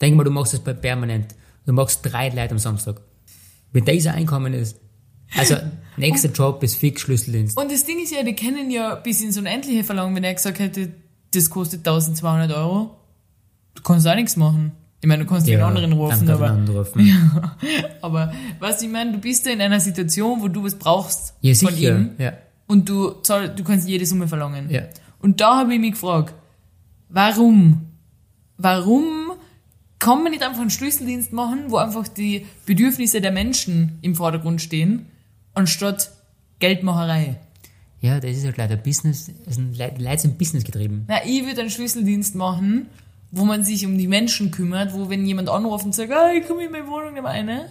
Denk mal, du machst das bei permanent. Du machst drei Leute am Samstag. Wenn dieser Einkommen ist, also, nächster Job ist fix Schlüsseldienst. Und das Ding ist ja, die können ja bis ins Unendliche verlangen, wenn er gesagt hätte, das kostet 1200 Euro. Du kannst auch nichts machen. Ich meine, du kannst den anderen rufen, *laughs* aber, einen anderen rufen. aber, was ich meine, du bist ja in einer Situation, wo du was brauchst Ja, von sicher. ihm Ja. und du, zahl, du kannst jede Summe verlangen. Ja. Und da habe ich mich gefragt, warum? Warum kann man nicht einfach einen Schlüsseldienst machen, wo einfach die Bedürfnisse der Menschen im Vordergrund stehen, anstatt Geldmacherei? Ja, das ist halt leider Business, also Leute sind Business getrieben. Na, ich würde einen Schlüsseldienst machen, wo man sich um die Menschen kümmert, wo wenn jemand anruft und sagt, ah, ich komme in meine Wohnung, nimm eine,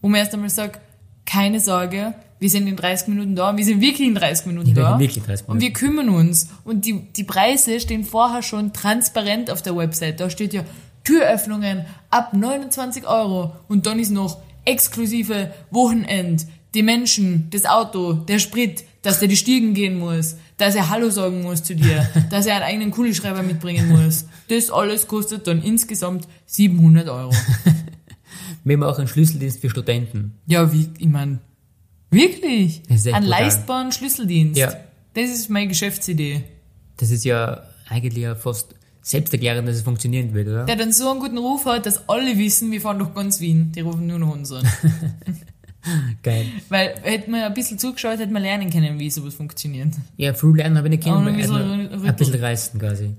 wo man erst einmal sagt, keine Sorge, wir sind in 30 Minuten da, und wir sind wirklich in 30 Minuten Ja, da. wirklich 30 Und wir kümmern uns. Und die, die Preise stehen vorher schon transparent auf der Website. Da steht ja Türöffnungen ab 29 Euro. Und dann ist noch exklusive Wochenend, die Menschen, das Auto, der Sprit, dass der die Stiegen gehen muss, dass er Hallo sagen muss zu dir, *laughs* dass er einen eigenen Kugelschreiber mitbringen muss. Das alles kostet dann insgesamt 700 Euro. *laughs* Wir machen einen Schlüsseldienst für Studenten. Ja, wie, ich mein, wirklich? Ein leistbaren Schlüsseldienst. Ja. Das ist meine Geschäftsidee. Das ist ja eigentlich ja fast selbsterklärend, dass es funktionieren wird, oder? Der dann so einen guten Ruf hat, dass alle wissen, wir fahren durch ganz Wien. Die rufen nur noch uns an. *laughs* *laughs* Geil. Weil hätten wir ein bisschen zugeschaut, hätten wir lernen können, wie sowas funktioniert. Ja, früh lernen habe ich nicht also ein bisschen ein bisschen reißen quasi.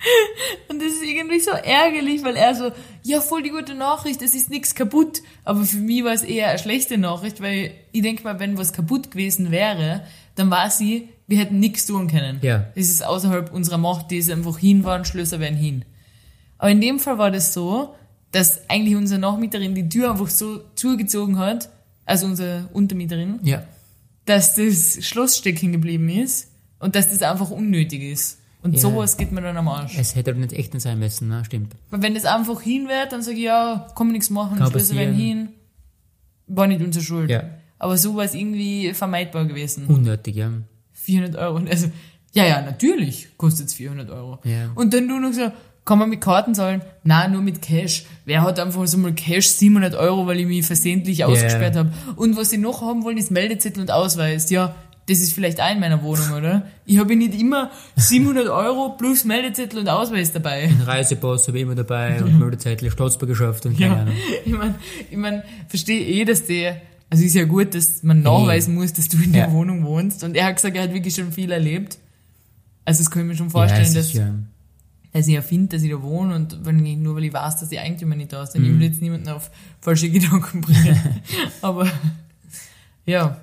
*laughs* Und das ist irgendwie so ärgerlich, weil er so, ja, voll die gute Nachricht, es ist nichts kaputt. Aber für mich war es eher eine schlechte Nachricht, weil ich denke mal, wenn was kaputt gewesen wäre, dann war sie, wir hätten nichts tun können. Ja. Das ist außerhalb unserer Macht, die ist einfach hin waren, Schlösser werden hin. Aber in dem Fall war das so, dass eigentlich unsere Nachmieterin die Tür einfach so zugezogen hat, also unsere Untermieterin, Ja. dass das Schloss stecken geblieben ist und dass das einfach unnötig ist. Und Ja. sowas geht mir dann am Arsch. Es hätte halt nicht echt nicht sein müssen, ne? Stimmt. Weil wenn das einfach hin wird, dann sage ich, ja, kann man nichts machen, Kann Schlüssel werden hin. War nicht unsere Schuld. Ja. Aber so war es irgendwie vermeidbar gewesen. Unnötig, ja. 400 Euro. Also, Ja, ja, natürlich kostet es 400 Euro. Ja. Und dann du noch so, kann man mit Karten zahlen? Nein, nur mit Cash. Wer hat einfach so mal Cash 700 Euro, weil ich mich versehentlich ausgesperrt habe? Und was sie noch haben wollen, ist Meldezettel und Ausweis. Ja, das ist vielleicht auch in meiner Wohnung, *laughs* oder? Ich habe ja nicht immer 700 Euro plus Meldezettel und Ausweis dabei. *laughs* Ein Reisepass habe ich immer dabei und Meldezettel, Staatsbürgerschaft und keine Ja, Ahnung. *laughs* ich mein, ich mein, verstehe eh, dass der, also ist ja gut, dass man nachweisen muss, dass du in der Ja. Wohnung wohnst. Und er hat gesagt, er hat wirklich schon viel erlebt. Also das kann ich mir schon Ja, vorstellen, es dass, ja, dass ich erfinde, dass ich da wohne und wenn ich, nur weil ich weiß, dass die Eigentümer nicht da sind, Mhm. ich will jetzt niemanden auf falsche Gedanken bringen. *laughs* Aber ja,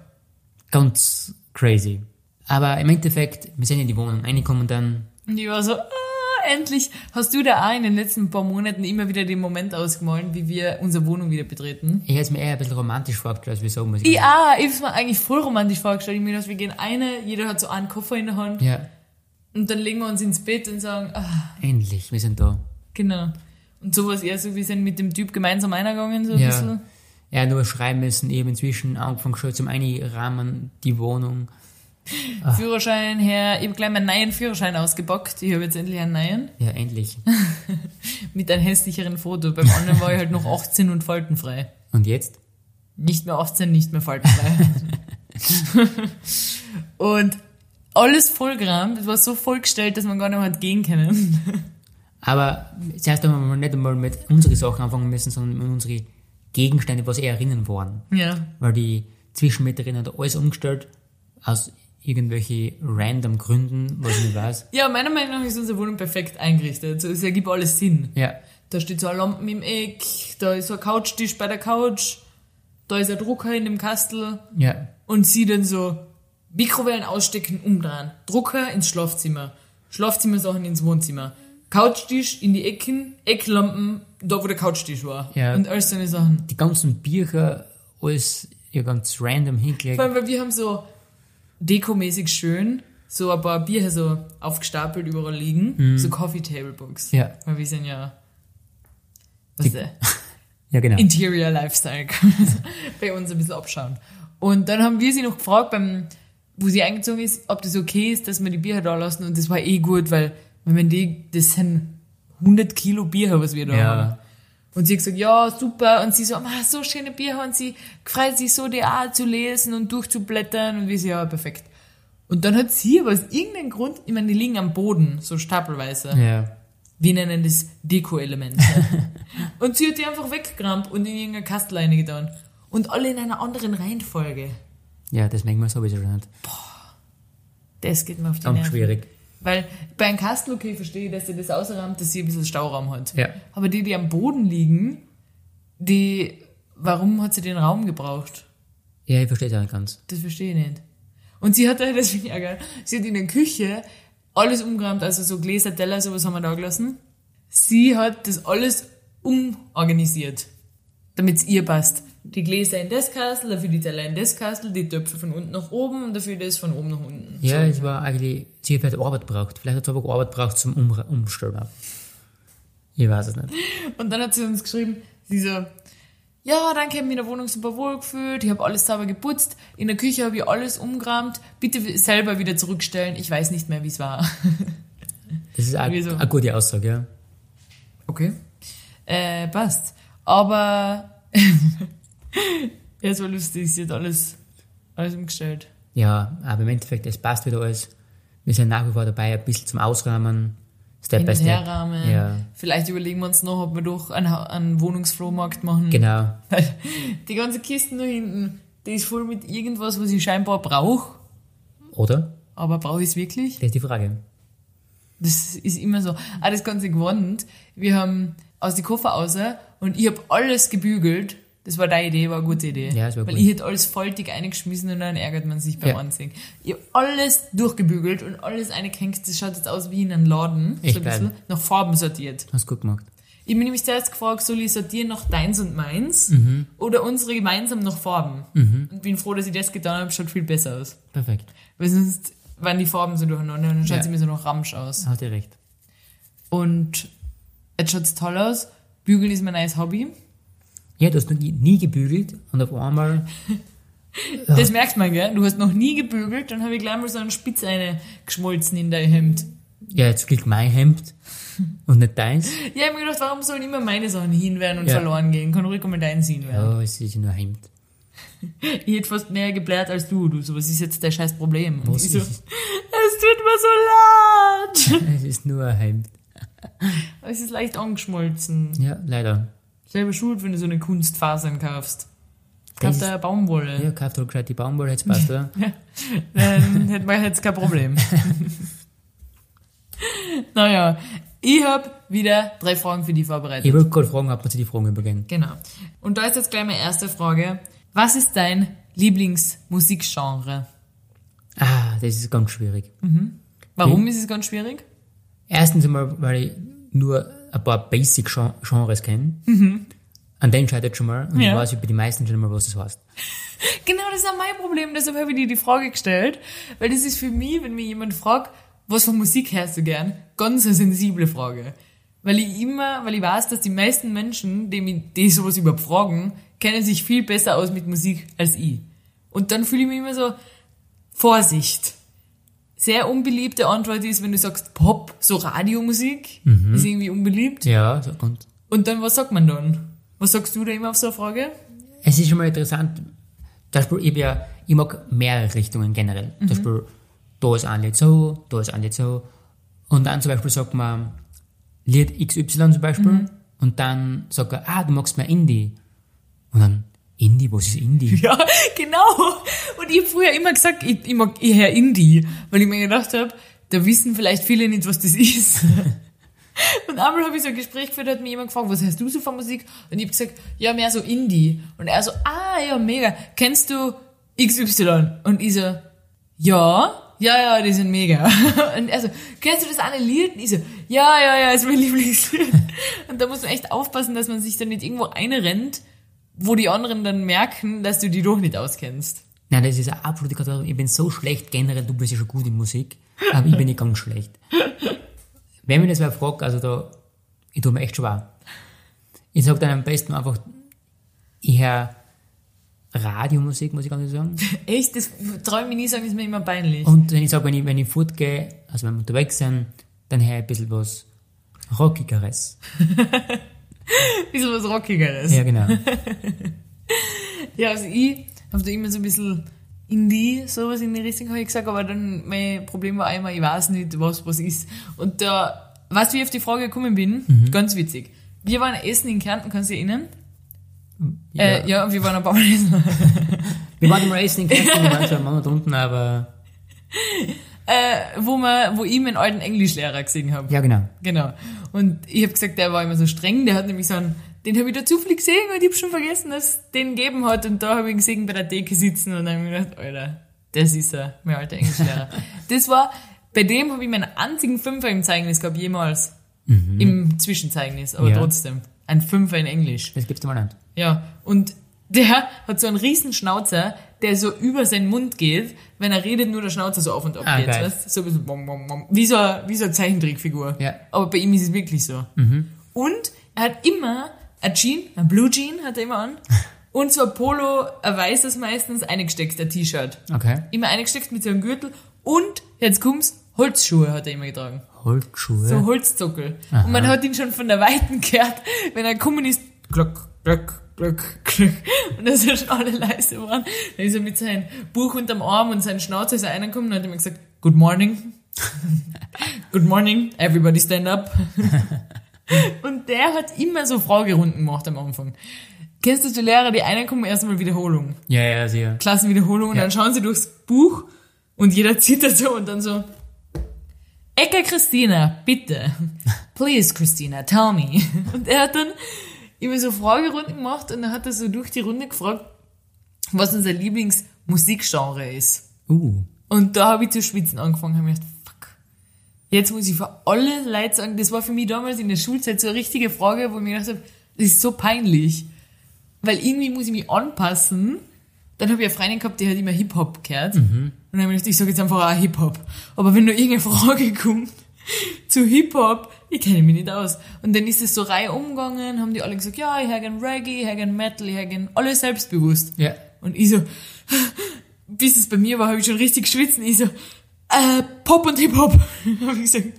ganz crazy. Aber im Endeffekt, wir sind in die Wohnung reingekommen dann. und ich war so, ah, endlich hast du da auch in den letzten paar Monaten immer wieder den Moment ausgemalt, wie wir unsere Wohnung wieder betreten. Ich hätte es mir eher ein bisschen romantisch vorgestellt, als wieso muss ich Ich ich hab's mir eigentlich voll romantisch vorgestellt. Ich gedacht, wir gehen eine, jeder hat so einen Koffer in der Hand Ja, und dann legen wir uns ins Bett und sagen, ah, endlich, wir sind da. genau. Und sowas eher so, wir sind mit dem Typ gemeinsam eingegangen, so ein Ja. bisschen. Er hat nur schreiben müssen, habe inzwischen angefangen schon zum Einrahmen die Wohnung. Ah. Führerschein her, ich habe gleich meinen neuen Führerschein ausgepackt. Ich habe jetzt endlich einen neuen. *laughs* Ja, endlich. Mit einem hässlicheren Foto. Beim anderen war ich halt noch 18 und faltenfrei. Und jetzt? Nicht mehr 18, nicht mehr faltenfrei. *laughs* und alles vollgerammt. Es war so vollgestellt, dass man gar nicht mehr hat gehen können. *laughs* Aber zuerst haben wir nicht einmal mit unseren Sachen anfangen müssen, sondern mit unseren Gegenstände, was eher erinnern waren. ja. Weil die Zwischenmieterin hat alles umgestellt, aus irgendwelchen random Gründen, was ich nicht weiß. Ja, meiner Meinung nach ist unsere Wohnung perfekt eingerichtet. Also, es ergibt alles Sinn. Ja, Da steht so ein Lampen im Eck, da ist so ein Couchtisch bei der Couch, da ist ein Drucker in dem Kastel ja, und sie dann so Mikrowellen ausstecken, umdrehen. Drucker ins Schlafzimmer, Schlafzimmersachen ins Wohnzimmer, Couchtisch in die Ecken, Ecklampen, da wo der Couchtisch war. Ja. Und all so eine Sachen. die ganzen Bücher, alles ja ganz random hingelegt. Vor allem, weil wir haben so dekomäßig schön so ein paar Bier so aufgestapelt überall liegen, so Coffee Table Books. Ja. Weil wir sind ja was Die- *laughs* Ja, genau. Interior Lifestyle bei uns ein bisschen abschauen. Und dann haben wir sie noch gefragt, beim, wo sie eingezogen ist, ob das okay ist, dass wir die Bier da lassen. Und das war eh gut, weil, wenn man die, das sind 100 Kilo Bier, was wir da Ja. haben. Und sie hat gesagt, ja, super. Und sie so, ah, so schöne Bier. Und sie freut sich so, die auch zu lesen und durchzublättern. Und wir so, ja, perfekt. Und dann hat sie aber aus irgendeinem Grund, ich meine, die liegen am Boden, so stapelweise. Ja. Wir nennen das Deko-Element. *laughs* und sie hat die einfach weggerammt und in irgendeine Kastleine getan. Und alle in einer anderen Reihenfolge. Ja, das merkt man sowieso nicht. Das geht mir auf die Ganz Nerven. schwierig. Weil bei einem Kastel, okay, verstehe ich, dass sie das ausrammt, dass sie ein bisschen Stauraum hat. Ja. Aber die, die am Boden liegen, die, warum hat sie den Raum gebraucht? Ja, ich verstehe es auch nicht ganz. Das verstehe ich nicht. Und sie hat, *laughs* das finde ich auch geil, sie hat in der Küche alles umgeräumt, also so Gläser, Teller, sowas haben wir da gelassen. Sie hat das alles umorganisiert, damit es ihr passt. Die Gläser in das Kastel, dafür die Teller in das Kastel, die Töpfe von unten nach oben und dafür das von oben nach unten. Ja, es war eigentlich, sie hat Arbeit braucht. Vielleicht hat sie aber Arbeit braucht zum um Umstellen. Ich weiß es nicht. *laughs* Und dann hat sie uns geschrieben, sie so, ja, danke, ich habe mich in der Wohnung super wohl gefühlt, ich habe alles sauber geputzt, in der Küche habe ich alles umgeräumt, bitte selber wieder zurückstellen, ich weiß nicht mehr, wie es war. *laughs* Das ist auch Wieso? eine gute Aussage, ja. Okay. Äh, passt. Aber *laughs* *laughs* ja, es war lustig, sie hat alles, alles umgestellt. Ja, aber im Endeffekt, es passt wieder alles. Wir sind nach wie vor dabei, ein bisschen zum Ausrahmen. Step by Step. herrahmen. Ja, Vielleicht überlegen wir uns noch, ob wir doch einen, einen Wohnungsflohmarkt machen. genau. *laughs* Die ganze Kiste da hinten, die ist voll mit irgendwas, was ich scheinbar brauche. Oder? Aber brauche ich es wirklich? Das ist die Frage. Das ist immer so. Ah, das Ganze gewonnen. Wir haben aus die Koffer raus und ich habe alles gebügelt. Das war deine Idee, war eine gute Idee. Ja, das war Weil gut. ich hätte alles faltig eingeschmissen und dann ärgert man sich beim Ja. Anziehen. Ich habe alles durchgebügelt und alles eingehängt. Das schaut jetzt aus wie in einem Laden. Echt so ein bisschen. Nach Farben sortiert. Hast du gut gemacht. Ich bin nämlich zuerst gefragt, soll ich sortieren nach deins und meins Mhm. oder unsere gemeinsam nach Farben? Und bin froh, dass ich das getan habe. Schaut viel besser aus. Perfekt. Weil sonst waren die Farben so durcheinander und dann schaut Ja. sie mir so nach Ramsch aus. Hast du recht. Und jetzt schaut's toll aus. Bügeln ist mein neues Hobby. Ja, du hast noch nie, nie gebügelt und auf einmal *laughs* Das merkt man, gell? Du hast noch nie gebügelt, dann habe ich gleich mal so einen Spitz eine geschmolzen in dein Hemd. Ja, jetzt gilt mein Hemd und nicht deins. *laughs* Ja, ich hab mir gedacht, warum sollen immer meine Sachen hinwerden und Ja. verloren gehen? Kann ruhig mal deins hinwerden. Ja, es ist nur ein Hemd. *laughs* Ich hätte fast mehr geblärt als du. Du so, was ist jetzt dein scheiß Problem? Was ich so, ist es tut mir so leid. es? Es ist nur ein Hemd. Es ist leicht angeschmolzen. Ja, leider. Selber schuld, wenn du so eine Kunstfasern kaufst. Kauf Das- da Baumwolle. Ja, kauft halt gescheit die Baumwolle, jetzt passt, oder? *laughs* Dann hätten wir jetzt kein Problem. *laughs* naja, ich hab wieder drei Fragen für die vorbereitet. Ich wollte gerade fragen, ob wir zu die Fragen übergehen. Genau. Und da ist jetzt gleich meine erste Frage. Was ist dein Lieblingsmusikgenre? Ah, das ist ganz schwierig. Warum Hm. ist es ganz schwierig? Erstens einmal, weil ich nur ein paar Basic-Genres kenne. An denen scheitert schon mal. Und Ja. ich weiß über die meisten schon mal, was das heißt. *laughs* Genau, das ist auch mein Problem. Deshalb habe ich dir die Frage gestellt. Weil das ist für mich, wenn mich jemand fragt, was für Musik hörst du gern, ganz eine sensible Frage. Weil ich immer, weil ich weiß, dass die meisten Menschen, die, mich, die sowas überhaupt fragen, kennen sich viel besser aus mit Musik als ich. Und dann fühle ich mich immer so, Vorsicht. Sehr unbeliebte Antwort ist, wenn du sagst Pop, so Radiomusik, ist irgendwie unbeliebt. Ja, und Und dann, was sagt man dann? Was sagst du da immer auf so eine Frage? es ist schon mal interessant. Zum Beispiel, ich, ja, ich mag mehrere Richtungen generell. Zum Beispiel, da ist ein Lied so, da ist ein Lied so. Und dann zum Beispiel sagt man Lied XY zum Beispiel. Und dann sagt er, ah, du magst mehr Indie. Und dann, Indie, was ist Indie? Ja, *laughs* genau. Und ich habe früher immer gesagt, ich, ich mag eher Indie, weil ich mir gedacht habe, da wissen vielleicht viele nicht, was das ist. *laughs* Und einmal habe ich so ein Gespräch geführt, hat mir jemand gefragt, was hörst du so von Musik? Und ich habe gesagt, ja, mehr so Indie. Und er so, ah, ja, mega. Kennst du XY? Und ich so, ja, ja, ja, die sind mega. *laughs* Und er so, kennst du das eine Lied? Und ich so, ja, ja, ja, ist mein Lieblingslied. Und da muss man echt aufpassen, dass man sich dann nicht irgendwo einrennt, wo die anderen dann merken, dass du die doch nicht auskennst. Nein, das ist eine absolute Katastrophe. Ich bin so schlecht generell, du bist ja schon gut in Musik, aber ich bin nicht ganz schlecht. Wenn mich das wer fragt, also da, ich tue mir echt schwer. Ich sag dann am besten einfach, ich höre Radiomusik, muss ich ganz ehrlich sagen. *laughs* Echt, das traue ich nie sagen, ist mir immer peinlich. Und wenn ich sage, wenn ich, wenn ich fortgehe, also wenn wir unterwegs sind, dann höre ich ein bisschen was Rockigeres. *laughs* *laughs* Wie so was Rockigeres. Ja, genau. *laughs* Ja, also ich habe da immer so ein bisschen Indie, sowas in die Richtung habe ich gesagt, aber dann mein Problem war einmal, ich weiß nicht, was was ist. Und da, weißt du, wie ich auf die Frage gekommen bin? Ganz witzig. Wir waren essen in Kärnten, kannst du dich erinnern? Ja, äh, ja wir waren ein *laughs* paar Mal essen. Wir waren im Racing, wir waren schon Monat unten, aber äh, wo, man, wo ich meinen alten Englischlehrer gesehen habe. ja, genau. Genau. Und ich habe gesagt, der war immer so streng, der hat nämlich so einen, den habe ich da zufällig gesehen und ich habe schon vergessen, dass es den gegeben hat. Und da habe ich ihn gesehen bei der Decke sitzen und dann habe ich mir gedacht, Alter, das ist er, mein alter Englischlehrer. *laughs* das war, bei dem habe ich meinen einzigen Fünfer im Zeugnis gehabt, jemals. Im Zwischenzeugnis, aber Ja. trotzdem. Ein Fünfer in Englisch. Das gibt's mal nicht. Ja, und der hat so einen riesen Schnauzer, der so über seinen Mund geht. Wenn er redet, nur der Schnauzer so auf und ab Ah, geht. geil. Weißt? So ein bisschen bom, bom, bom. Wie so, eine- wie so eine Zeichentrickfigur. Ja. Aber bei ihm ist es wirklich so. Und er hat immer ein Jean, ein Blue Jean hat er immer an. Und so ein Polo, ein weißes meistens, eingesteckt, ein T-Shirt. Okay. Immer eingesteckt mit so einem Gürtel. Und, jetzt kommt's, Holzschuhe hat er immer getragen. Holzschuhe. So Holzzuckel. Und man hat ihn schon von der Weiten gehört, wenn er Kommunist, glock, glock, glock, glock. Und da sind schon alle leise waren. Dann ist er mit seinem Buch unterm Arm und seinem Schnauzer ist er reingekommen und hat immer gesagt, Good morning. *laughs* Good morning, everybody stand up. *laughs* und der hat immer so Fragerunden gemacht am Anfang. Kennst du die Lehrer, die reinkommen, erstmal Wiederholung? Ja, ja, sicher. Klassenwiederholung und Ja. dann schauen sie durchs Buch und jeder zittert so und dann so, Ecke Christina, bitte. Please, Christina, tell me. *laughs* Und er hat dann immer so Fragerunden gemacht und dann hat er so durch die Runde gefragt, was unser Lieblingsmusikgenre ist. Uh. Und da habe ich zu schwitzen angefangen, habe mir gedacht, fuck. Jetzt muss ich für alle Leute sagen, das war für mich damals in der Schulzeit so eine richtige Frage, wo ich mir gedacht habe, das ist so peinlich. Weil irgendwie muss ich mich anpassen. Dann habe ich eine Freundin gehabt, die hat immer Hip-Hop gehört. Und dann habe ich gedacht, ich sage jetzt einfach auch Hip-Hop. Aber wenn nur irgendeine Frage kommt *laughs* zu Hip-Hop, ich kenne mich nicht aus. Und dann ist es so Reihe umgegangen, haben die alle gesagt, ja, ich höre gern Reggae, ich höre gern Metal, ich höre gern alles selbstbewusst. Ja. Und ich so, *laughs* bis es bei mir war, habe ich schon richtig geschwitzt und ich so, äh, Pop und Hip-Hop. *laughs* Hab ich gesagt.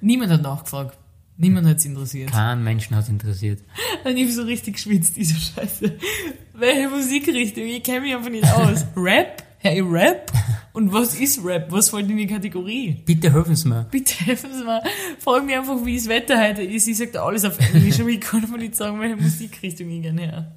Niemand hat nachgefragt. Niemand hat's interessiert. Kein Menschen hat interessiert. Und ich so richtig geschwitzt, ich so, scheiße. Welche Musikrichtung? Ich kenne mich einfach nicht aus. Rap? Hey, Rap? Und was ist Rap? Was fällt in die Kategorie? Bitte helfen Sie mir. Bitte helfen Sie mir. Frag mich einfach, wie das Wetter heute ist. Ich sag da alles auf Englisch, aber ich kann mir nicht sagen, welche Musikrichtung ich gerne her.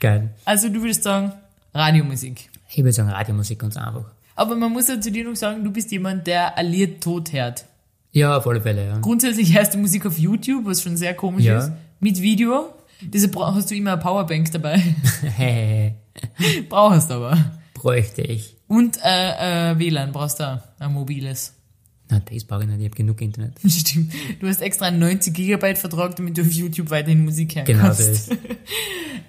Geil. Also du würdest sagen, Radiomusik. Ich würde sagen Radiomusik ganz einfach. Aber man muss ja zu dir noch sagen, du bist jemand, der Lied tot hört. Ja, auf alle Fälle, ja. Grundsätzlich hörst du Musik auf YouTube, was schon sehr komisch Ja. ist. Mit Video. Deshalb hast du immer eine Powerbank dabei. *laughs* Hey, Brauchst aber. Bräuchte ich. Und äh, äh, WLAN brauchst du auch. Ein mobiles. Na, das brauche ich nicht, ich habe genug Internet. *laughs* Stimmt. Du hast extra einen 90 Gigabyte Vertrag, damit du auf YouTube weiterhin Musik hören Genau kannst. so ist. *laughs*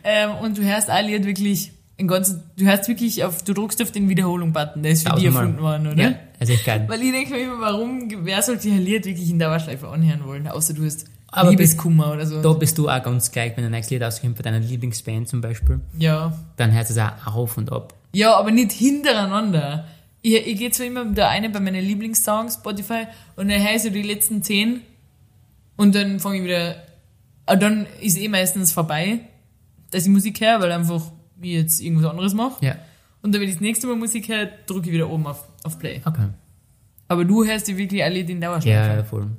Ähm, und du hörst Lied wirklich, im ganzen, du hörst wirklich auf, du drückst auf den Wiederholung-Button, der ist für dich erfunden worden, oder? Ja, also echt geil. Weil ich denke mir immer, warum, wer sollte ein Lied wirklich in Dauerschleife anhören wollen, außer du hast Aber Liebeskummer oder so. Da bist du auch ganz gleich, wenn ein neues Lied rauskommt von deiner Lieblingsband zum Beispiel, Ja. dann hört es auch auf und ab. Ja, aber nicht hintereinander. Ich, ich gehe zwar immer da eine bei meinen Lieblingssongs, Spotify, und dann höre ich so die letzten zehn und dann fange ich wieder, ah, dann ist eh meistens vorbei, dass ich Musik höre, weil einfach ich jetzt irgendwas anderes mache. Ja, Und dann, wenn ich das nächste Mal Musik höre, drücke ich wieder oben auf, auf Play. okay. Aber du hörst dir wirklich alle in Dauerschleife. Ja, voll.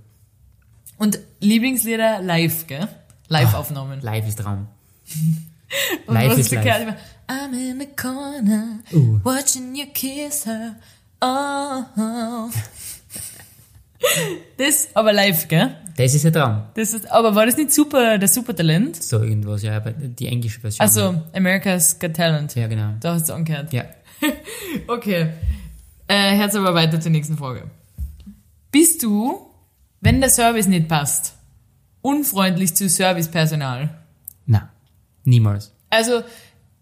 Und Lieblingslieder live, gell? Live-Aufnahmen. Live ist Traum. *laughs* Live ist live. immer, I'm in the corner, Uh. watching you kiss her. Oh. *laughs* das, aber live, gell? Das ist ein Traum. Das ist, aber war das nicht super, der Supertalent? So irgendwas, ja, aber die englische Version. Also, America's Got Talent. Ja, genau. Da hast du angehört. Ja. *laughs* Okay. Äh, Herz aber weiter zur nächsten Frage. Bist du, wenn der Service nicht passt, unfreundlich zu Servicepersonal? Na, niemals. Also,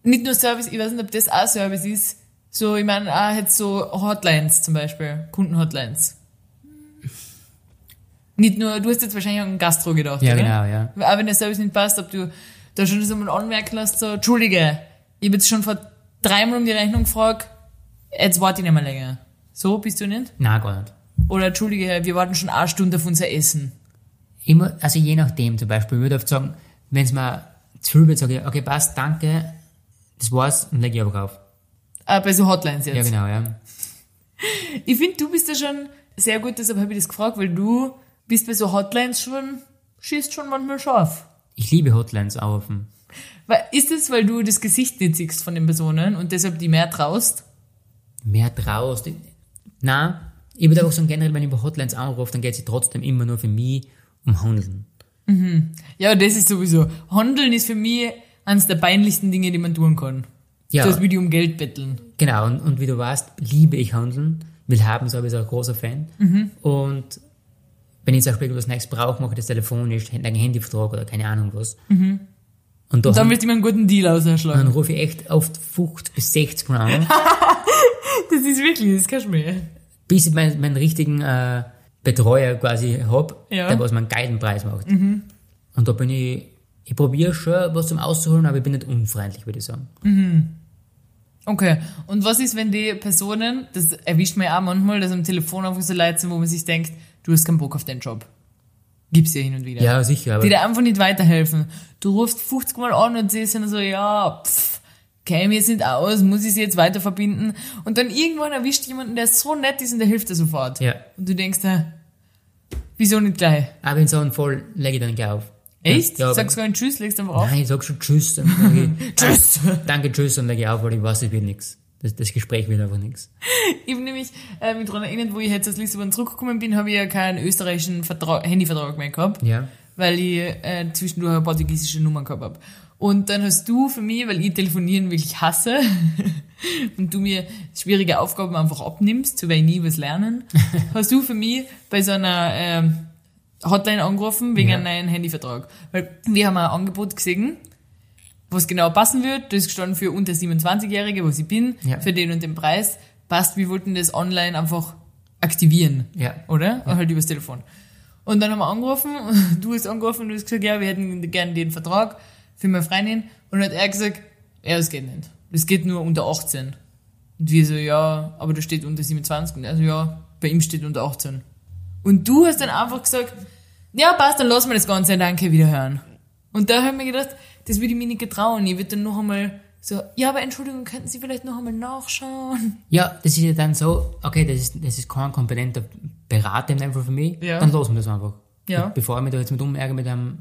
nicht nur Service, ich weiß nicht, ob das auch Service ist. So, ich meine, auch jetzt so Hotlines zum Beispiel, Kundenhotlines. Nicht nur, du hast jetzt wahrscheinlich an Gastro gedacht, Ja, oder? genau, ja. Aber wenn der Service nicht passt, ob du da schon so mal anmerken lässt, so, Entschuldige, ich habe jetzt schon vor dreimal um die Rechnung gefragt, jetzt warte ich nicht mehr länger. So bist du nicht? Na, gar nicht. Oder Entschuldige, wir warten schon eine Stunde auf unser Essen. Immer, also je nachdem zum Beispiel, ich würde oft sagen, wenn es mir zu viel wird, sage ich, okay, passt, danke, das war's und lege ich einfach auf. Äh, bei so Hotlines jetzt. Ja, genau, ja. *laughs* Ich finde, du bist ja schon sehr gut, deshalb habe ich das gefragt, weil du bist bei so Hotlines schon, schießt schon manchmal scharf. Ich liebe Hotlines auch. Weil, ist es, weil du das Gesicht nicht siehst von den Personen und deshalb die mehr traust? Mehr traust. Na, ich würde einfach sagen, generell, wenn ich über Hotlines anrufe, dann geht es trotzdem immer nur für mich um Handeln. Ja, das ist sowieso. Handeln ist für mich eines der peinlichsten Dinge, die man tun kann. Ja. Das die um Geld betteln. Genau, und, und wie du weißt, liebe ich Handeln. Will haben, so ich ein großer Fan. Und wenn ich zum Beispiel etwas Neues brauche, mache ich das telefonisch, einen Handyvertrag oder keine Ahnung was. Und da Und dann willst du mir einen guten Deal dann ausschlagen. rufe ich echt oft 50 bis 60 Mal an, *laughs* Das ist wirklich, das ist kein Schmäh. bis ich meinen, meinen richtigen äh, Betreuer quasi hab, Ja. der was meinen Guidenpreis macht. Und da bin ich, ich probiere schon was zum Auszuholen, aber ich bin nicht unfreundlich, würde ich sagen. Okay. Und was ist, wenn die Personen, das erwischt man ja auch manchmal, dass am Telefon einfach so Leute sind, wo man sich denkt, du hast keinen Bock auf den Job. Gibt's ja hin und wieder. Ja, sicher, aber die dir einfach nicht weiterhelfen. Du rufst 50 Mal an und sie sind so, ja, pff, käme jetzt nicht aus, muss ich sie jetzt weiter verbinden? Und dann irgendwann erwischt jemanden, der so nett ist und der hilft dir sofort. Ja. Und du denkst dir, wieso nicht gleich? aber in so einem Fall lege ich dann gleich auf. Echt? Ja, Sagst gar nicht Tschüss, legst einfach auf? Nein, ich sag schon Tschüss. Dann ich, *laughs* Tschüss! *laughs* Danke, Tschüss, und lege ich auf, weil ich weiß, es wird nichts. Das, das Gespräch wird einfach nichts. *laughs* Ich habe nämlich äh, mich daran erinnert, wo ich jetzt aus Lissabon zurückgekommen bin, habe ich ja keinen österreichischen Vertrag, Handyvertrag mehr gehabt. Ja. weil ich äh, zwischendurch eine portugiesische Nummer gehabt hab. Und dann hast du für mich, weil ich telefonieren wirklich hasse und du mir schwierige Aufgaben einfach abnimmst, weil ich nie was lernen, hast du für mich bei so einer ähm, Hotline angerufen wegen Ja. einem neuen Handyvertrag. Weil wir haben ein Angebot gesehen, was genau passen wird. Das ist gestanden für unter 27-Jährige, was ich bin, Ja. für den und den Preis. Passt, wir wollten das online einfach aktivieren Ja. oder? Halt übers Telefon. Und dann haben wir angerufen, *laughs* du hast angerufen und du hast gesagt, ja, wir hätten gerne den Vertrag für meine Freundin. Und dann hat er gesagt, Ja, das geht nicht. Das geht nur unter 18. Und wir so, ja, aber da steht unter 27. Und er so, ja, bei ihm steht unter 18. Und du hast dann einfach gesagt, ja, passt, dann lassen wir das Ganze, danke, wieder hören. Und da habe ich mir gedacht, das würde ich mir nicht getrauen. Ich würde dann noch einmal so, ja, aber Entschuldigung, könnten Sie vielleicht noch einmal nachschauen? Ja, das ist ja dann so, okay, das ist, das ist kein kompetenter Berater dem Fall für mich, Ja. dann lassen wir das einfach. Ja. Bevor ich mich da jetzt mit umärgere mit einem,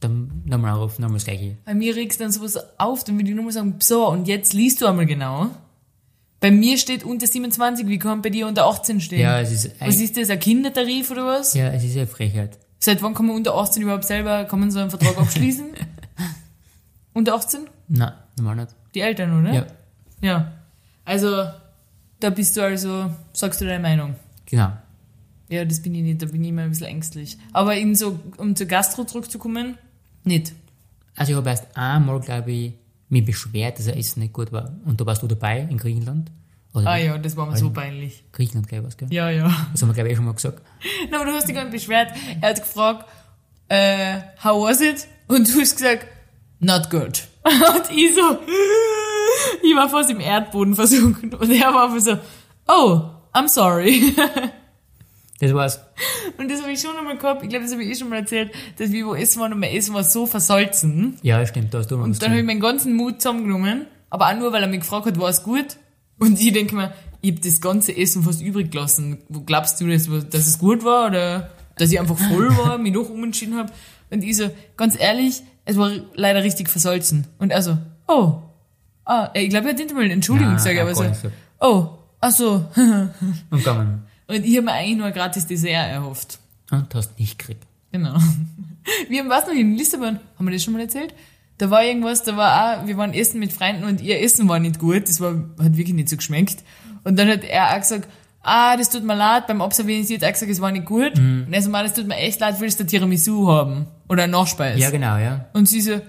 dann nochmal anrufen, nochmal das Gleiche. Bei mir regst dann sowas auf, dann würde ich nur mal sagen, so, und jetzt liest du einmal genau. Bei mir steht unter 27, wie kann bei dir unter 18 stehen? Ja, es ist, Was ein, ist das, ein Kindertarif oder was? ja, es ist eine Frechheit. Seit wann kann man unter 18 überhaupt selber, kann man so einen Vertrag *laughs* abschließen? unter 18? Nein, normal nicht. Die Eltern, oder? Ja, Ja. Also, da bist du also, sagst du deine Meinung. genau. Ja, das bin ich nicht, da bin ich immer ein bisschen ängstlich. Aber in so, um zur Gastro zurückzukommen, nicht. Also ich habe erst einmal, glaube ich, mich beschwert, dass das Essen nicht gut war. Und da warst du dabei, in Griechenland. Oder Ah ja, das war mir so peinlich. Griechenland, glaube ich, was, gell? Ja, ja. Das haben wir, glaube ich, eh schon mal gesagt. *laughs* Na, aber du hast dich gar nicht beschwert. Er hat gefragt, äh, how was it? Und du hast gesagt, not good. *laughs* Und ich so, *laughs* ich war fast im Erdboden versunken. Und er war einfach so, oh, I'm sorry. Das war's. Und das habe ich schon einmal gehabt, ich glaube, das habe ich eh schon mal erzählt, dass wir wo essen waren und mein Essen war so versalzen. Ja, stimmt, da hast du noch was Und dann habe ich meinen ganzen Mut zusammengenommen, aber auch nur, weil er mich gefragt hat, war es gut? Und ich denke mir, ich habe das ganze Essen fast übrig gelassen. Glaubst du, dass, dass es gut war oder dass ich einfach voll *laughs* war, mich noch umentschieden habe? Und ich so, ganz ehrlich, es war leider richtig versalzen. Und er so, oh, ah, ich glaube, er hat nicht mal eine Entschuldigung gesagt, er aber so, oh, ach so. *laughs* Und gegangen. Und ich habe mir eigentlich nur ein gratis Dessert erhofft. Und hast nicht gekriegt. Genau. *laughs* Wir haben was noch in Lissabon, haben wir das schon mal erzählt? Da war irgendwas, da war auch, wir waren essen mit Freunden und ihr Essen war nicht gut, das war, hat wirklich nicht so geschmeckt. Und dann hat er auch gesagt, ah, das tut mir leid, beim Observieren sie hat auch gesagt, es war nicht gut. Und er so, "Ma, das tut mir echt leid, willst du Tiramisu haben? Oder ein Nachspeis? Ja, genau, ja. Und sie so,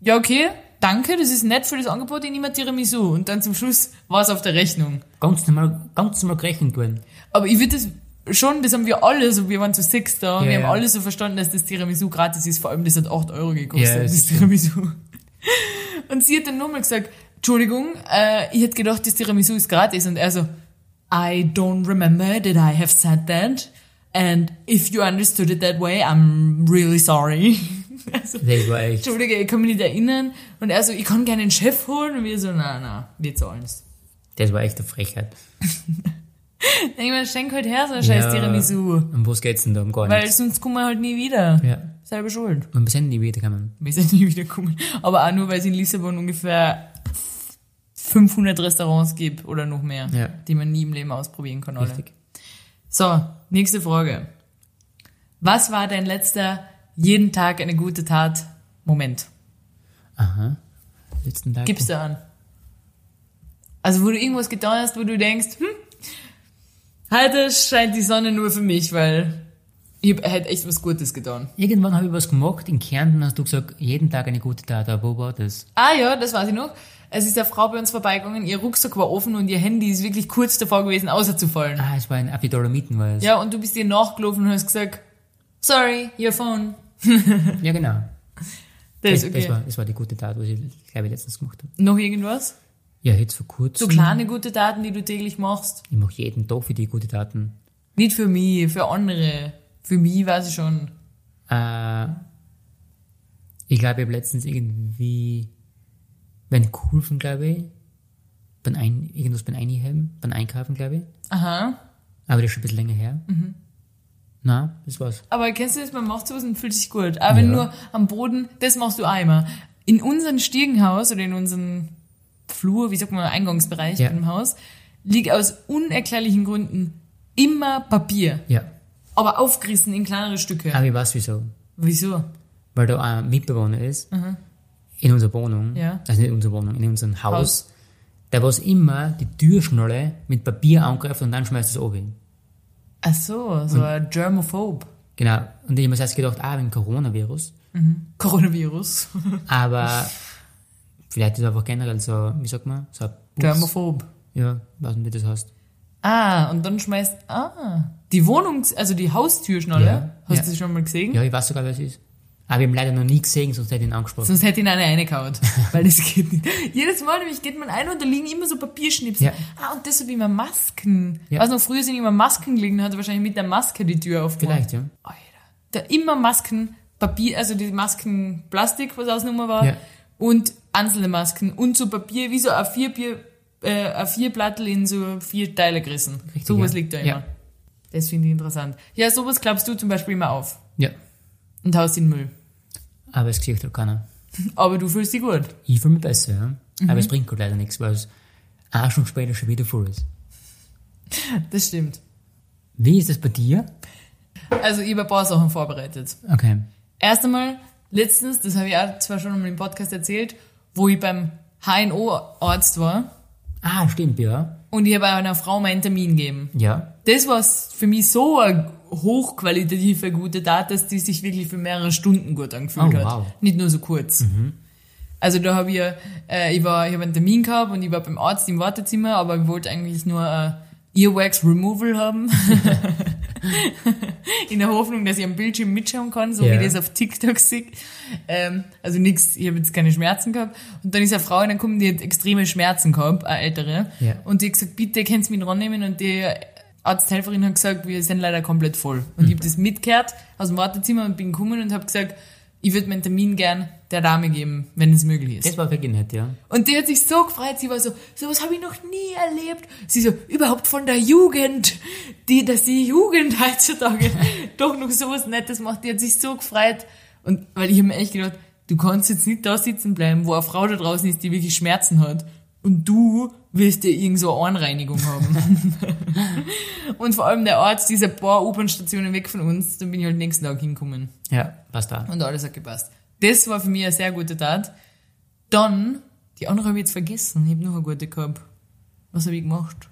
ja, okay, danke, das ist nett für das Angebot, ich nehme Tiramisu. Und dann zum Schluss war es auf der Rechnung. Ganz normal, ganz normal gerechnet worden. Aber ich würde das schon, das haben wir alle, so, wir waren zu sechs da, Ja, wir haben ja. alle so verstanden, dass das Tiramisu gratis ist, vor allem das hat 8 Euro gekostet, Ja, das das. Tiramisu. Und sie hat dann nochmal gesagt, Entschuldigung, äh, ich hätte gedacht, das Tiramisu ist gratis. Und er so, I don't remember that I have said that. And if you understood it that way, I'm really sorry. *laughs* Also, war echt. Entschuldige, ich kann mich nicht erinnern. Und er so, ich kann gerne einen Chef holen. Und wir so, na, na, wir zahlen's. Das war echt eine Frechheit. *laughs* *laughs* Mir, schenk halt her, so ein scheiß Ja. Tiramisu. Um was geht's denn da? Um gar Weil nichts. sonst kommen wir halt nie wieder. Ja. Selber schuld. Und wir sind nie wiedergekommen. Wir sind nie wieder kommen. Aber auch nur, weil es in Lissabon ungefähr 500 Restaurants gibt oder noch mehr, Ja. die man nie im Leben ausprobieren kann. Alle. Richtig. So, nächste Frage. Was war dein letzter jeden Tag eine gute Tat Moment? Aha. Letzten Tag. Gib's da an. Also, wo du irgendwas getan hast, wo du denkst, hm, heute scheint die Sonne nur für mich, weil ich hab- hätte echt was Gutes getan. Irgendwann habe ich was gemacht. In Kärnten hast du gesagt, jeden Tag eine gute Tat. Aber wo war das? Ah ja, das weiß ich noch. Es ist eine Frau bei uns vorbeigegangen, ihr Rucksack war offen und ihr Handy ist wirklich kurz davor gewesen, außerzufallen. Ah, es war ein Apidolomiten, war es. Ja, und du bist ihr nachgelaufen und hast gesagt, sorry, your phone. *laughs* ja genau. Das Das, ist okay. das, war, das war die gute Tat, was ich, glaube ich, letztens gemacht habe. Noch irgendwas? Ja, jetzt vor kurzem. So kleine gute Taten, die du täglich machst? Ich mache jeden Tag für die gute Taten. Nicht für mich, für andere. Für mich weiß ich schon. Äh, ich glaube, ich habe letztens irgendwie beim Kulfen, glaube ich, beim Ein, irgendwas beim Einheben, beim Einkaufen, glaube ich. Aha. Aber das ist schon ein bisschen länger her. Mhm. Na, das war's. Aber kennst du das, man macht sowas und fühlt sich gut. Aber wenn Ja. nur am Boden, das machst du immer. In unserem Stiegenhaus oder in unserem Flur, wie sagt man, Eingangsbereich Ja. im Haus, liegt aus unerklärlichen Gründen immer Papier. Ja. Aber aufgerissen in kleinere Stücke. Aber ich weiß wieso. Wieso? Weil da ein Mitbewohner ist, in unserer Wohnung, Ja. also nicht in unserer Wohnung, in unserem Haus, Haus. der was immer die Türschnalle mit Papier angreift und dann schmeißt es oben. Ach so, so ein Germophobe. Genau. Und ich habe mir erst gedacht, ah, wegen Coronavirus. Coronavirus. Aber *laughs* vielleicht ist es einfach generell so, wie sagt man, so Germophobe. Ja, weiß nicht, wie das heißt. Ah, und dann schmeißt, ah, die Wohnungs-, also die Haustürschnalle, Ja, hast ja. du das schon mal gesehen? Ja, ich weiß sogar, wer es ist. Aber wir haben leider noch nie gesehen, sonst hätte ich ihn angesprochen. Sonst hätte ihn eine reingehauen. *laughs* Weil das geht nicht. Jedes Mal nämlich geht man ein und da liegen immer so Papierschnipsel. Ja. Ah, und deshalb immer Masken. Ja. Also noch früher sind immer Masken gelegen, hat er wahrscheinlich mit der Maske die Tür aufgemacht. Vielleicht, ja. Alter. Da immer Masken, Papier, also die Masken Plastik, was ausnummer war, Ja. Und einzelne Masken und so Papier, wie so ein vier Bier, äh, ein vier Plattel in so vier Teile gerissen. Richtig, sowas ja. liegt da immer. Ja. Das finde ich interessant. Ja, sowas glaubst du zum Beispiel immer auf Ja. und haust in den Müll. Aber es sieht halt keiner. Aber du fühlst dich gut. Ich fühle mich besser, ja. Mhm. Aber es bringt halt leider nichts, weil es eine Stunde später schon wieder voll ist. *laughs* Das stimmt. Wie ist das bei dir? Also ich habe ein paar Sachen vorbereitet. Okay. Erst einmal, letztens, das habe ich auch zwar schon im Podcast erzählt, wo ich beim HNO-Arzt war Ah, stimmt, ja. und ich habe einer Frau meinen Termin gegeben. Ja. Das war für mich so eine hochqualitative gute Tat, dass die sich wirklich für mehrere Stunden gut angefühlt Oh, hat. wow. Nicht nur so kurz. Also da habe ich, äh, ich war, ich habe einen Termin gehabt und ich war beim Arzt im Wartezimmer, aber ich wollte eigentlich nur äh, Earwax Removal haben. *laughs* In der Hoffnung, dass ich am Bildschirm mitschauen kann, so Ja. wie das auf TikTok sehe. Ähm, also nix, ich habe jetzt keine Schmerzen gehabt. Und dann ist eine Frau reingekommen, die hat extreme Schmerzen gehabt, eine ältere. Ja. Und die hat gesagt, bitte kannst du mich rannehmen. Und die Arzthelferin hat gesagt, wir sind leider komplett voll. Und ich habe das mitgehört aus dem Wartezimmer und bin gekommen und habe gesagt, ich würde meinen Termin gern der Dame geben, wenn es möglich ist. Das war wirklich nett, ja. Und die hat sich so gefreut, sie war so, sowas habe ich noch nie erlebt. Sie so, überhaupt von der Jugend, die, dass die Jugend heutzutage *laughs* doch noch sowas Nettes macht. Die hat sich so gefreut. Und weil ich habe mir echt gedacht, du kannst jetzt nicht da sitzen bleiben, wo eine Frau da draußen ist, die wirklich Schmerzen hat. Und du willst dir irgend so eine Anreinigung haben. *laughs* und vor allem der Arzt, dieser paar U-Bahn-Stationen weg von uns, dann bin ich halt nächsten Tag hingekommen. Ja, passt da. Und alles hat gepasst. Das war für mich eine sehr gute Tat. Dann, die andere habe ich jetzt vergessen. Ich habe noch eine gute gehabt. Was habe ich gemacht?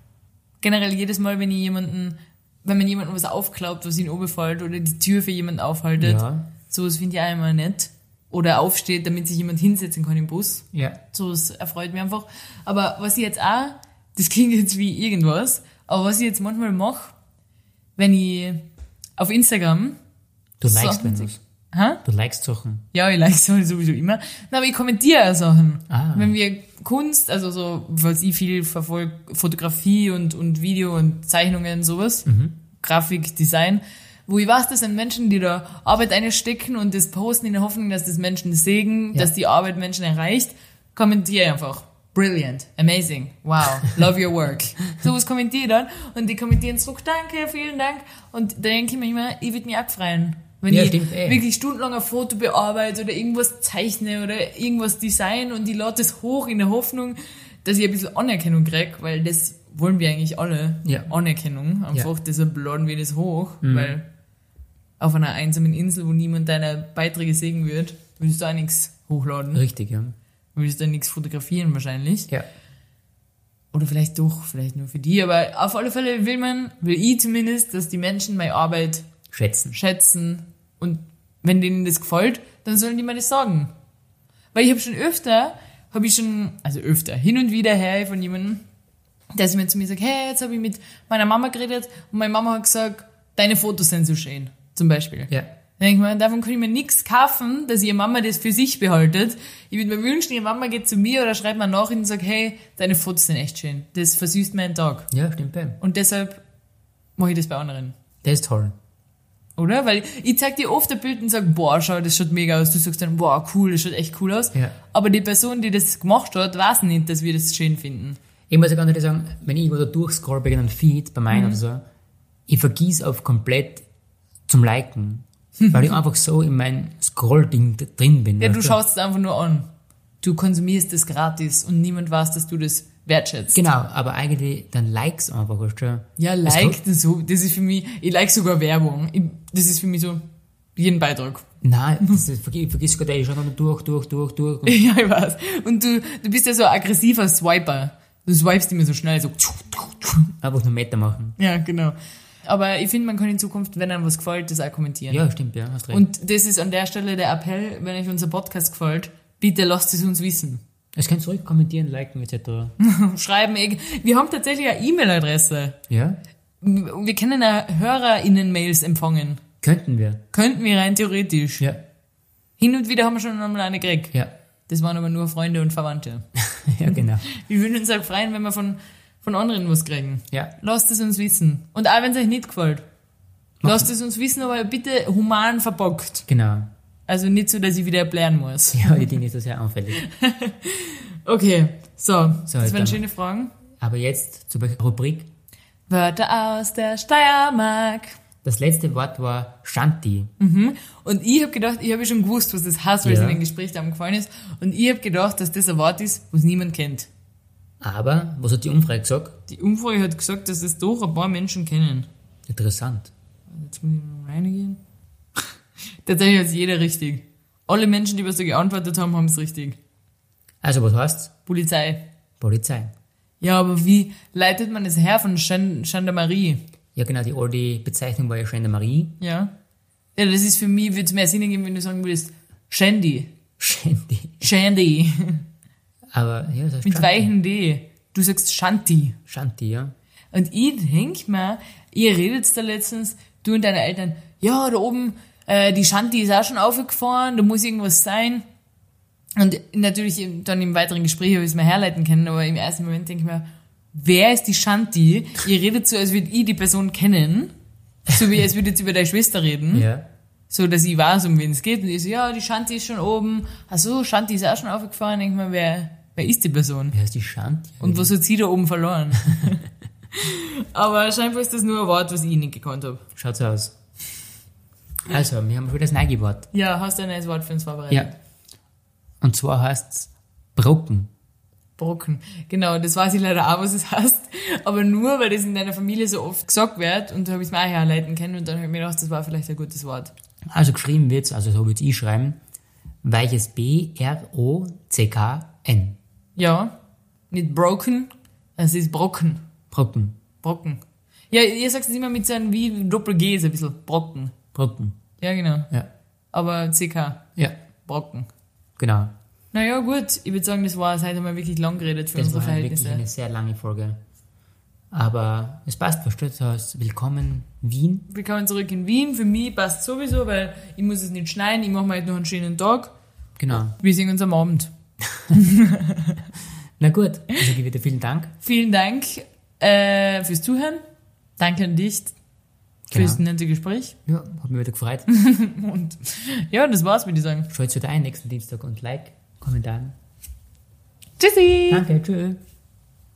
Generell jedes Mal, wenn ich jemanden, wenn man jemandem was aufklaubt, was ihn oberfällt oder die Tür für jemanden aufhaltet, Ja. sowas finde ich auch immer nett. Oder aufsteht, damit sich jemand hinsetzen kann im Bus. Ja. So, das erfreut mich einfach. Aber was ich jetzt auch, das klingt jetzt wie irgendwas, aber was ich jetzt manchmal mache, wenn ich auf Instagram, Du likest wenn was. hä? Du likest Sachen. Ja, ich like so sowieso immer. Na, aber ich kommentiere auch Sachen. Ah. Wenn wir Kunst, also so, was ich viel verfolge, Fotografie und, und Video und Zeichnungen, sowas, Grafik, Design, wo ich weiß, das sind Menschen, die da Arbeit einstecken und das posten in der Hoffnung, dass das Menschen sehen, Ja. dass die Arbeit Menschen erreicht, kommentiere einfach. Brilliant, amazing, wow, love your work. *laughs* Sowas kommentiere ich dann und die kommentieren zurück, danke, vielen Dank. Und da denke ich mir immer, ich würde mich auch freuen. Wenn Ja, ich stimmt, eh. wirklich stundenlang ein Foto bearbeite oder irgendwas zeichne oder irgendwas design und ich lade das hoch in der Hoffnung, dass ich ein bisschen Anerkennung krieg, weil das wollen wir eigentlich alle. Ja. Anerkennung. Einfach, deshalb laden wir das hoch, Mhm. weil auf einer einsamen Insel, wo niemand deine Beiträge sehen wird, willst du auch nichts hochladen. Richtig, ja. Willst du nichts fotografieren wahrscheinlich. Ja. Oder vielleicht doch, vielleicht nur für die, aber auf alle Fälle will man, will ich zumindest, dass die Menschen meine Arbeit Schätzen. schätzen und wenn denen das gefällt, dann sollen die mir das sagen. Weil ich habe schon öfter, habe ich schon, also öfter, hin und wieder her von jemandem, der sich mir zu mir sagt, hey, jetzt habe ich mit meiner Mama geredet und meine Mama hat gesagt, deine Fotos sind so schön, zum Beispiel. Ja. Denke ich mir, davon kann ich mir nichts kaufen, dass ihre Mama das für sich behaltet. Ich würde mir wünschen, ihre Mama geht zu mir oder schreibt mir nach und sagt, hey, deine Fotos sind echt schön. Das versüßt meinen Tag. Ja, stimmt. ja. Und deshalb mache ich das bei anderen. Das ist toll. Oder? Weil ich zeig dir oft ein Bild und sag, boah, schau, das schaut mega aus. Du sagst dann, boah, cool, das schaut echt cool aus. Ja. Aber die Person, die das gemacht hat, weiß nicht, dass wir das schön finden. Ich muss ja ganz ehrlich sagen, wenn ich irgendwo da durchscroll bei einem Feed, bei Mhm. meinen oder so, ich vergieß auf komplett zum Liken. weil ich einfach so in mein Scroll-Ding drin bin. Ja, du schaust es einfach nur an. Du konsumierst es gratis und niemand weiß, dass du das wertschätzt. Genau, aber eigentlich dann likes einfach, weißt du? Ja, like das so. Das ist für mich, ich like sogar Werbung. Ich, das ist für mich so, jeden Beitrag. Nein, das ist, vergiss, vergiss gerade, ich schau noch durch, durch, durch, durch. *laughs* Ja, ich weiß. Und du, du bist ja so ein aggressiver Swiper. Du swipest immer so schnell, so. einfach nur Meter machen. Ja, genau. Aber ich finde, man kann in Zukunft, wenn einem was gefällt, das auch kommentieren. Ja, stimmt, ja, hast recht. Und das ist an der Stelle der Appell, wenn euch unser Podcast gefällt, bitte lasst es uns wissen. es kann zurück kommentieren, liken, etc. *laughs* Schreiben, eh- wir haben tatsächlich eine E-Mail-Adresse. Ja? Wir können ja HörerInnen-Mails empfangen. Könnten wir. Könnten wir rein theoretisch. Ja. Hin und wieder haben wir schon einmal eine gekriegt. Ja. Das waren aber nur Freunde und Verwandte. *laughs* ja, genau. Wir würden uns auch freuen, wenn wir von, von anderen was kriegen. Ja. Lasst es uns wissen. Und auch wenn es euch nicht gefällt. Lasst es uns wissen, aber bitte human verpackt. Genau. Also nicht so, dass ich wieder erklären muss. *laughs* Ja, ich bin nicht so sehr anfällig. *laughs* Okay, so. So, das waren schöne Fragen. Aber jetzt zur Rubrik. Wörter aus der Steiermark. Das letzte Wort war Shanti. Und ich habe gedacht, ich habe schon gewusst, was das heißt, weil es Ja. in den Gespräch da gefallen ist. Und ich habe gedacht, dass das ein Wort ist, was niemand kennt. Aber, was hat die Umfrage gesagt? Die Umfrage hat gesagt, dass das doch ein paar Menschen kennen. Interessant. Jetzt muss ich mal reingehen. *laughs* Tatsächlich hat jeder richtig. Alle Menschen, die was da geantwortet haben, haben es richtig. Also, was heißt Polizei. Polizei? Ja, aber wie leitet man das her von Gen- Gendarmerie? Ja, genau, die alte Bezeichnung war ja Gendarmerie. Ja. Ja, das ist für mich, würde es mehr Sinn ergeben, wenn du sagen würdest, Shandy. Shanti. *laughs* Shandy. *laughs* Aber, ja, das heißt Mit Shanti. weichen D. Du sagst Shanti. Shanti, ja. Und ich denk mir, ihr redet da letztens, du und deine Eltern, ja, da oben, äh, die Shanti ist auch schon aufgefahren, da muss irgendwas sein. Und natürlich dann im weiteren Gespräch habe ich es mir herleiten können, aber im ersten Moment denke ich mir, wer ist die Shanti? Ihr redet so, als würde ich die Person kennen. So wie als würdet ihr über deine Schwester reden. Ja. So, dass ich weiß, um wen es geht. Und ich so, ja, die Shanti ist schon oben. Ach so, Shanti ist auch schon aufgefahren. Denk mir, wer, wer ist die Person? Wer ist die Shanti? Und was hat sie da oben verloren? *laughs* Aber scheinbar ist das nur ein Wort, was ich nicht gekannt habe. Schaut so aus. Also, wir haben schon das neue Wort. Ja, hast du ein neues Wort für uns vorbereitet? Ja. Und zwar heißt's Brocken. Brocken. Genau, das weiß ich leider auch, was es heißt. Aber nur, weil das in deiner Familie so oft gesagt wird und da habe ich es mir auch herleiten können und dann habe ich mir gedacht, das war vielleicht ein gutes Wort. Also geschrieben wird's, also so würde ich schreiben, weiches B-R-O-C-K-N. Ja, nicht broken, es ist Brocken. Brocken. Brocken. Ja, ihr sagt es immer mit so einem wie Doppel-G, so ein bisschen. Brocken. Brocken. Ja, genau. Ja. Aber CK. Ja, Brocken. genau. Naja, gut. Ich würde sagen, das war, heute haben wir wirklich lang geredet für Das unsere war wirklich Verhältnisse. eine sehr lange Folge. Aber es passt, versteht heißt Willkommen Wien. Willkommen zurück in Wien. Für mich passt sowieso, weil ich muss es nicht schneiden. Ich mache mir heute noch einen schönen Tag. Genau. Wir sehen uns am Abend. *laughs* Na gut, also gebe wieder vielen Dank. Vielen Dank äh, fürs Zuhören. Danke an dich fürs Genau. nette Gespräch. Ja, hat mich wieder gefreut. *laughs* Und ja, das war's, würde ich sagen. Schaut wieder ein nächsten Dienstag und Like, Kommentaren. Tschüssi! Danke, tschüss.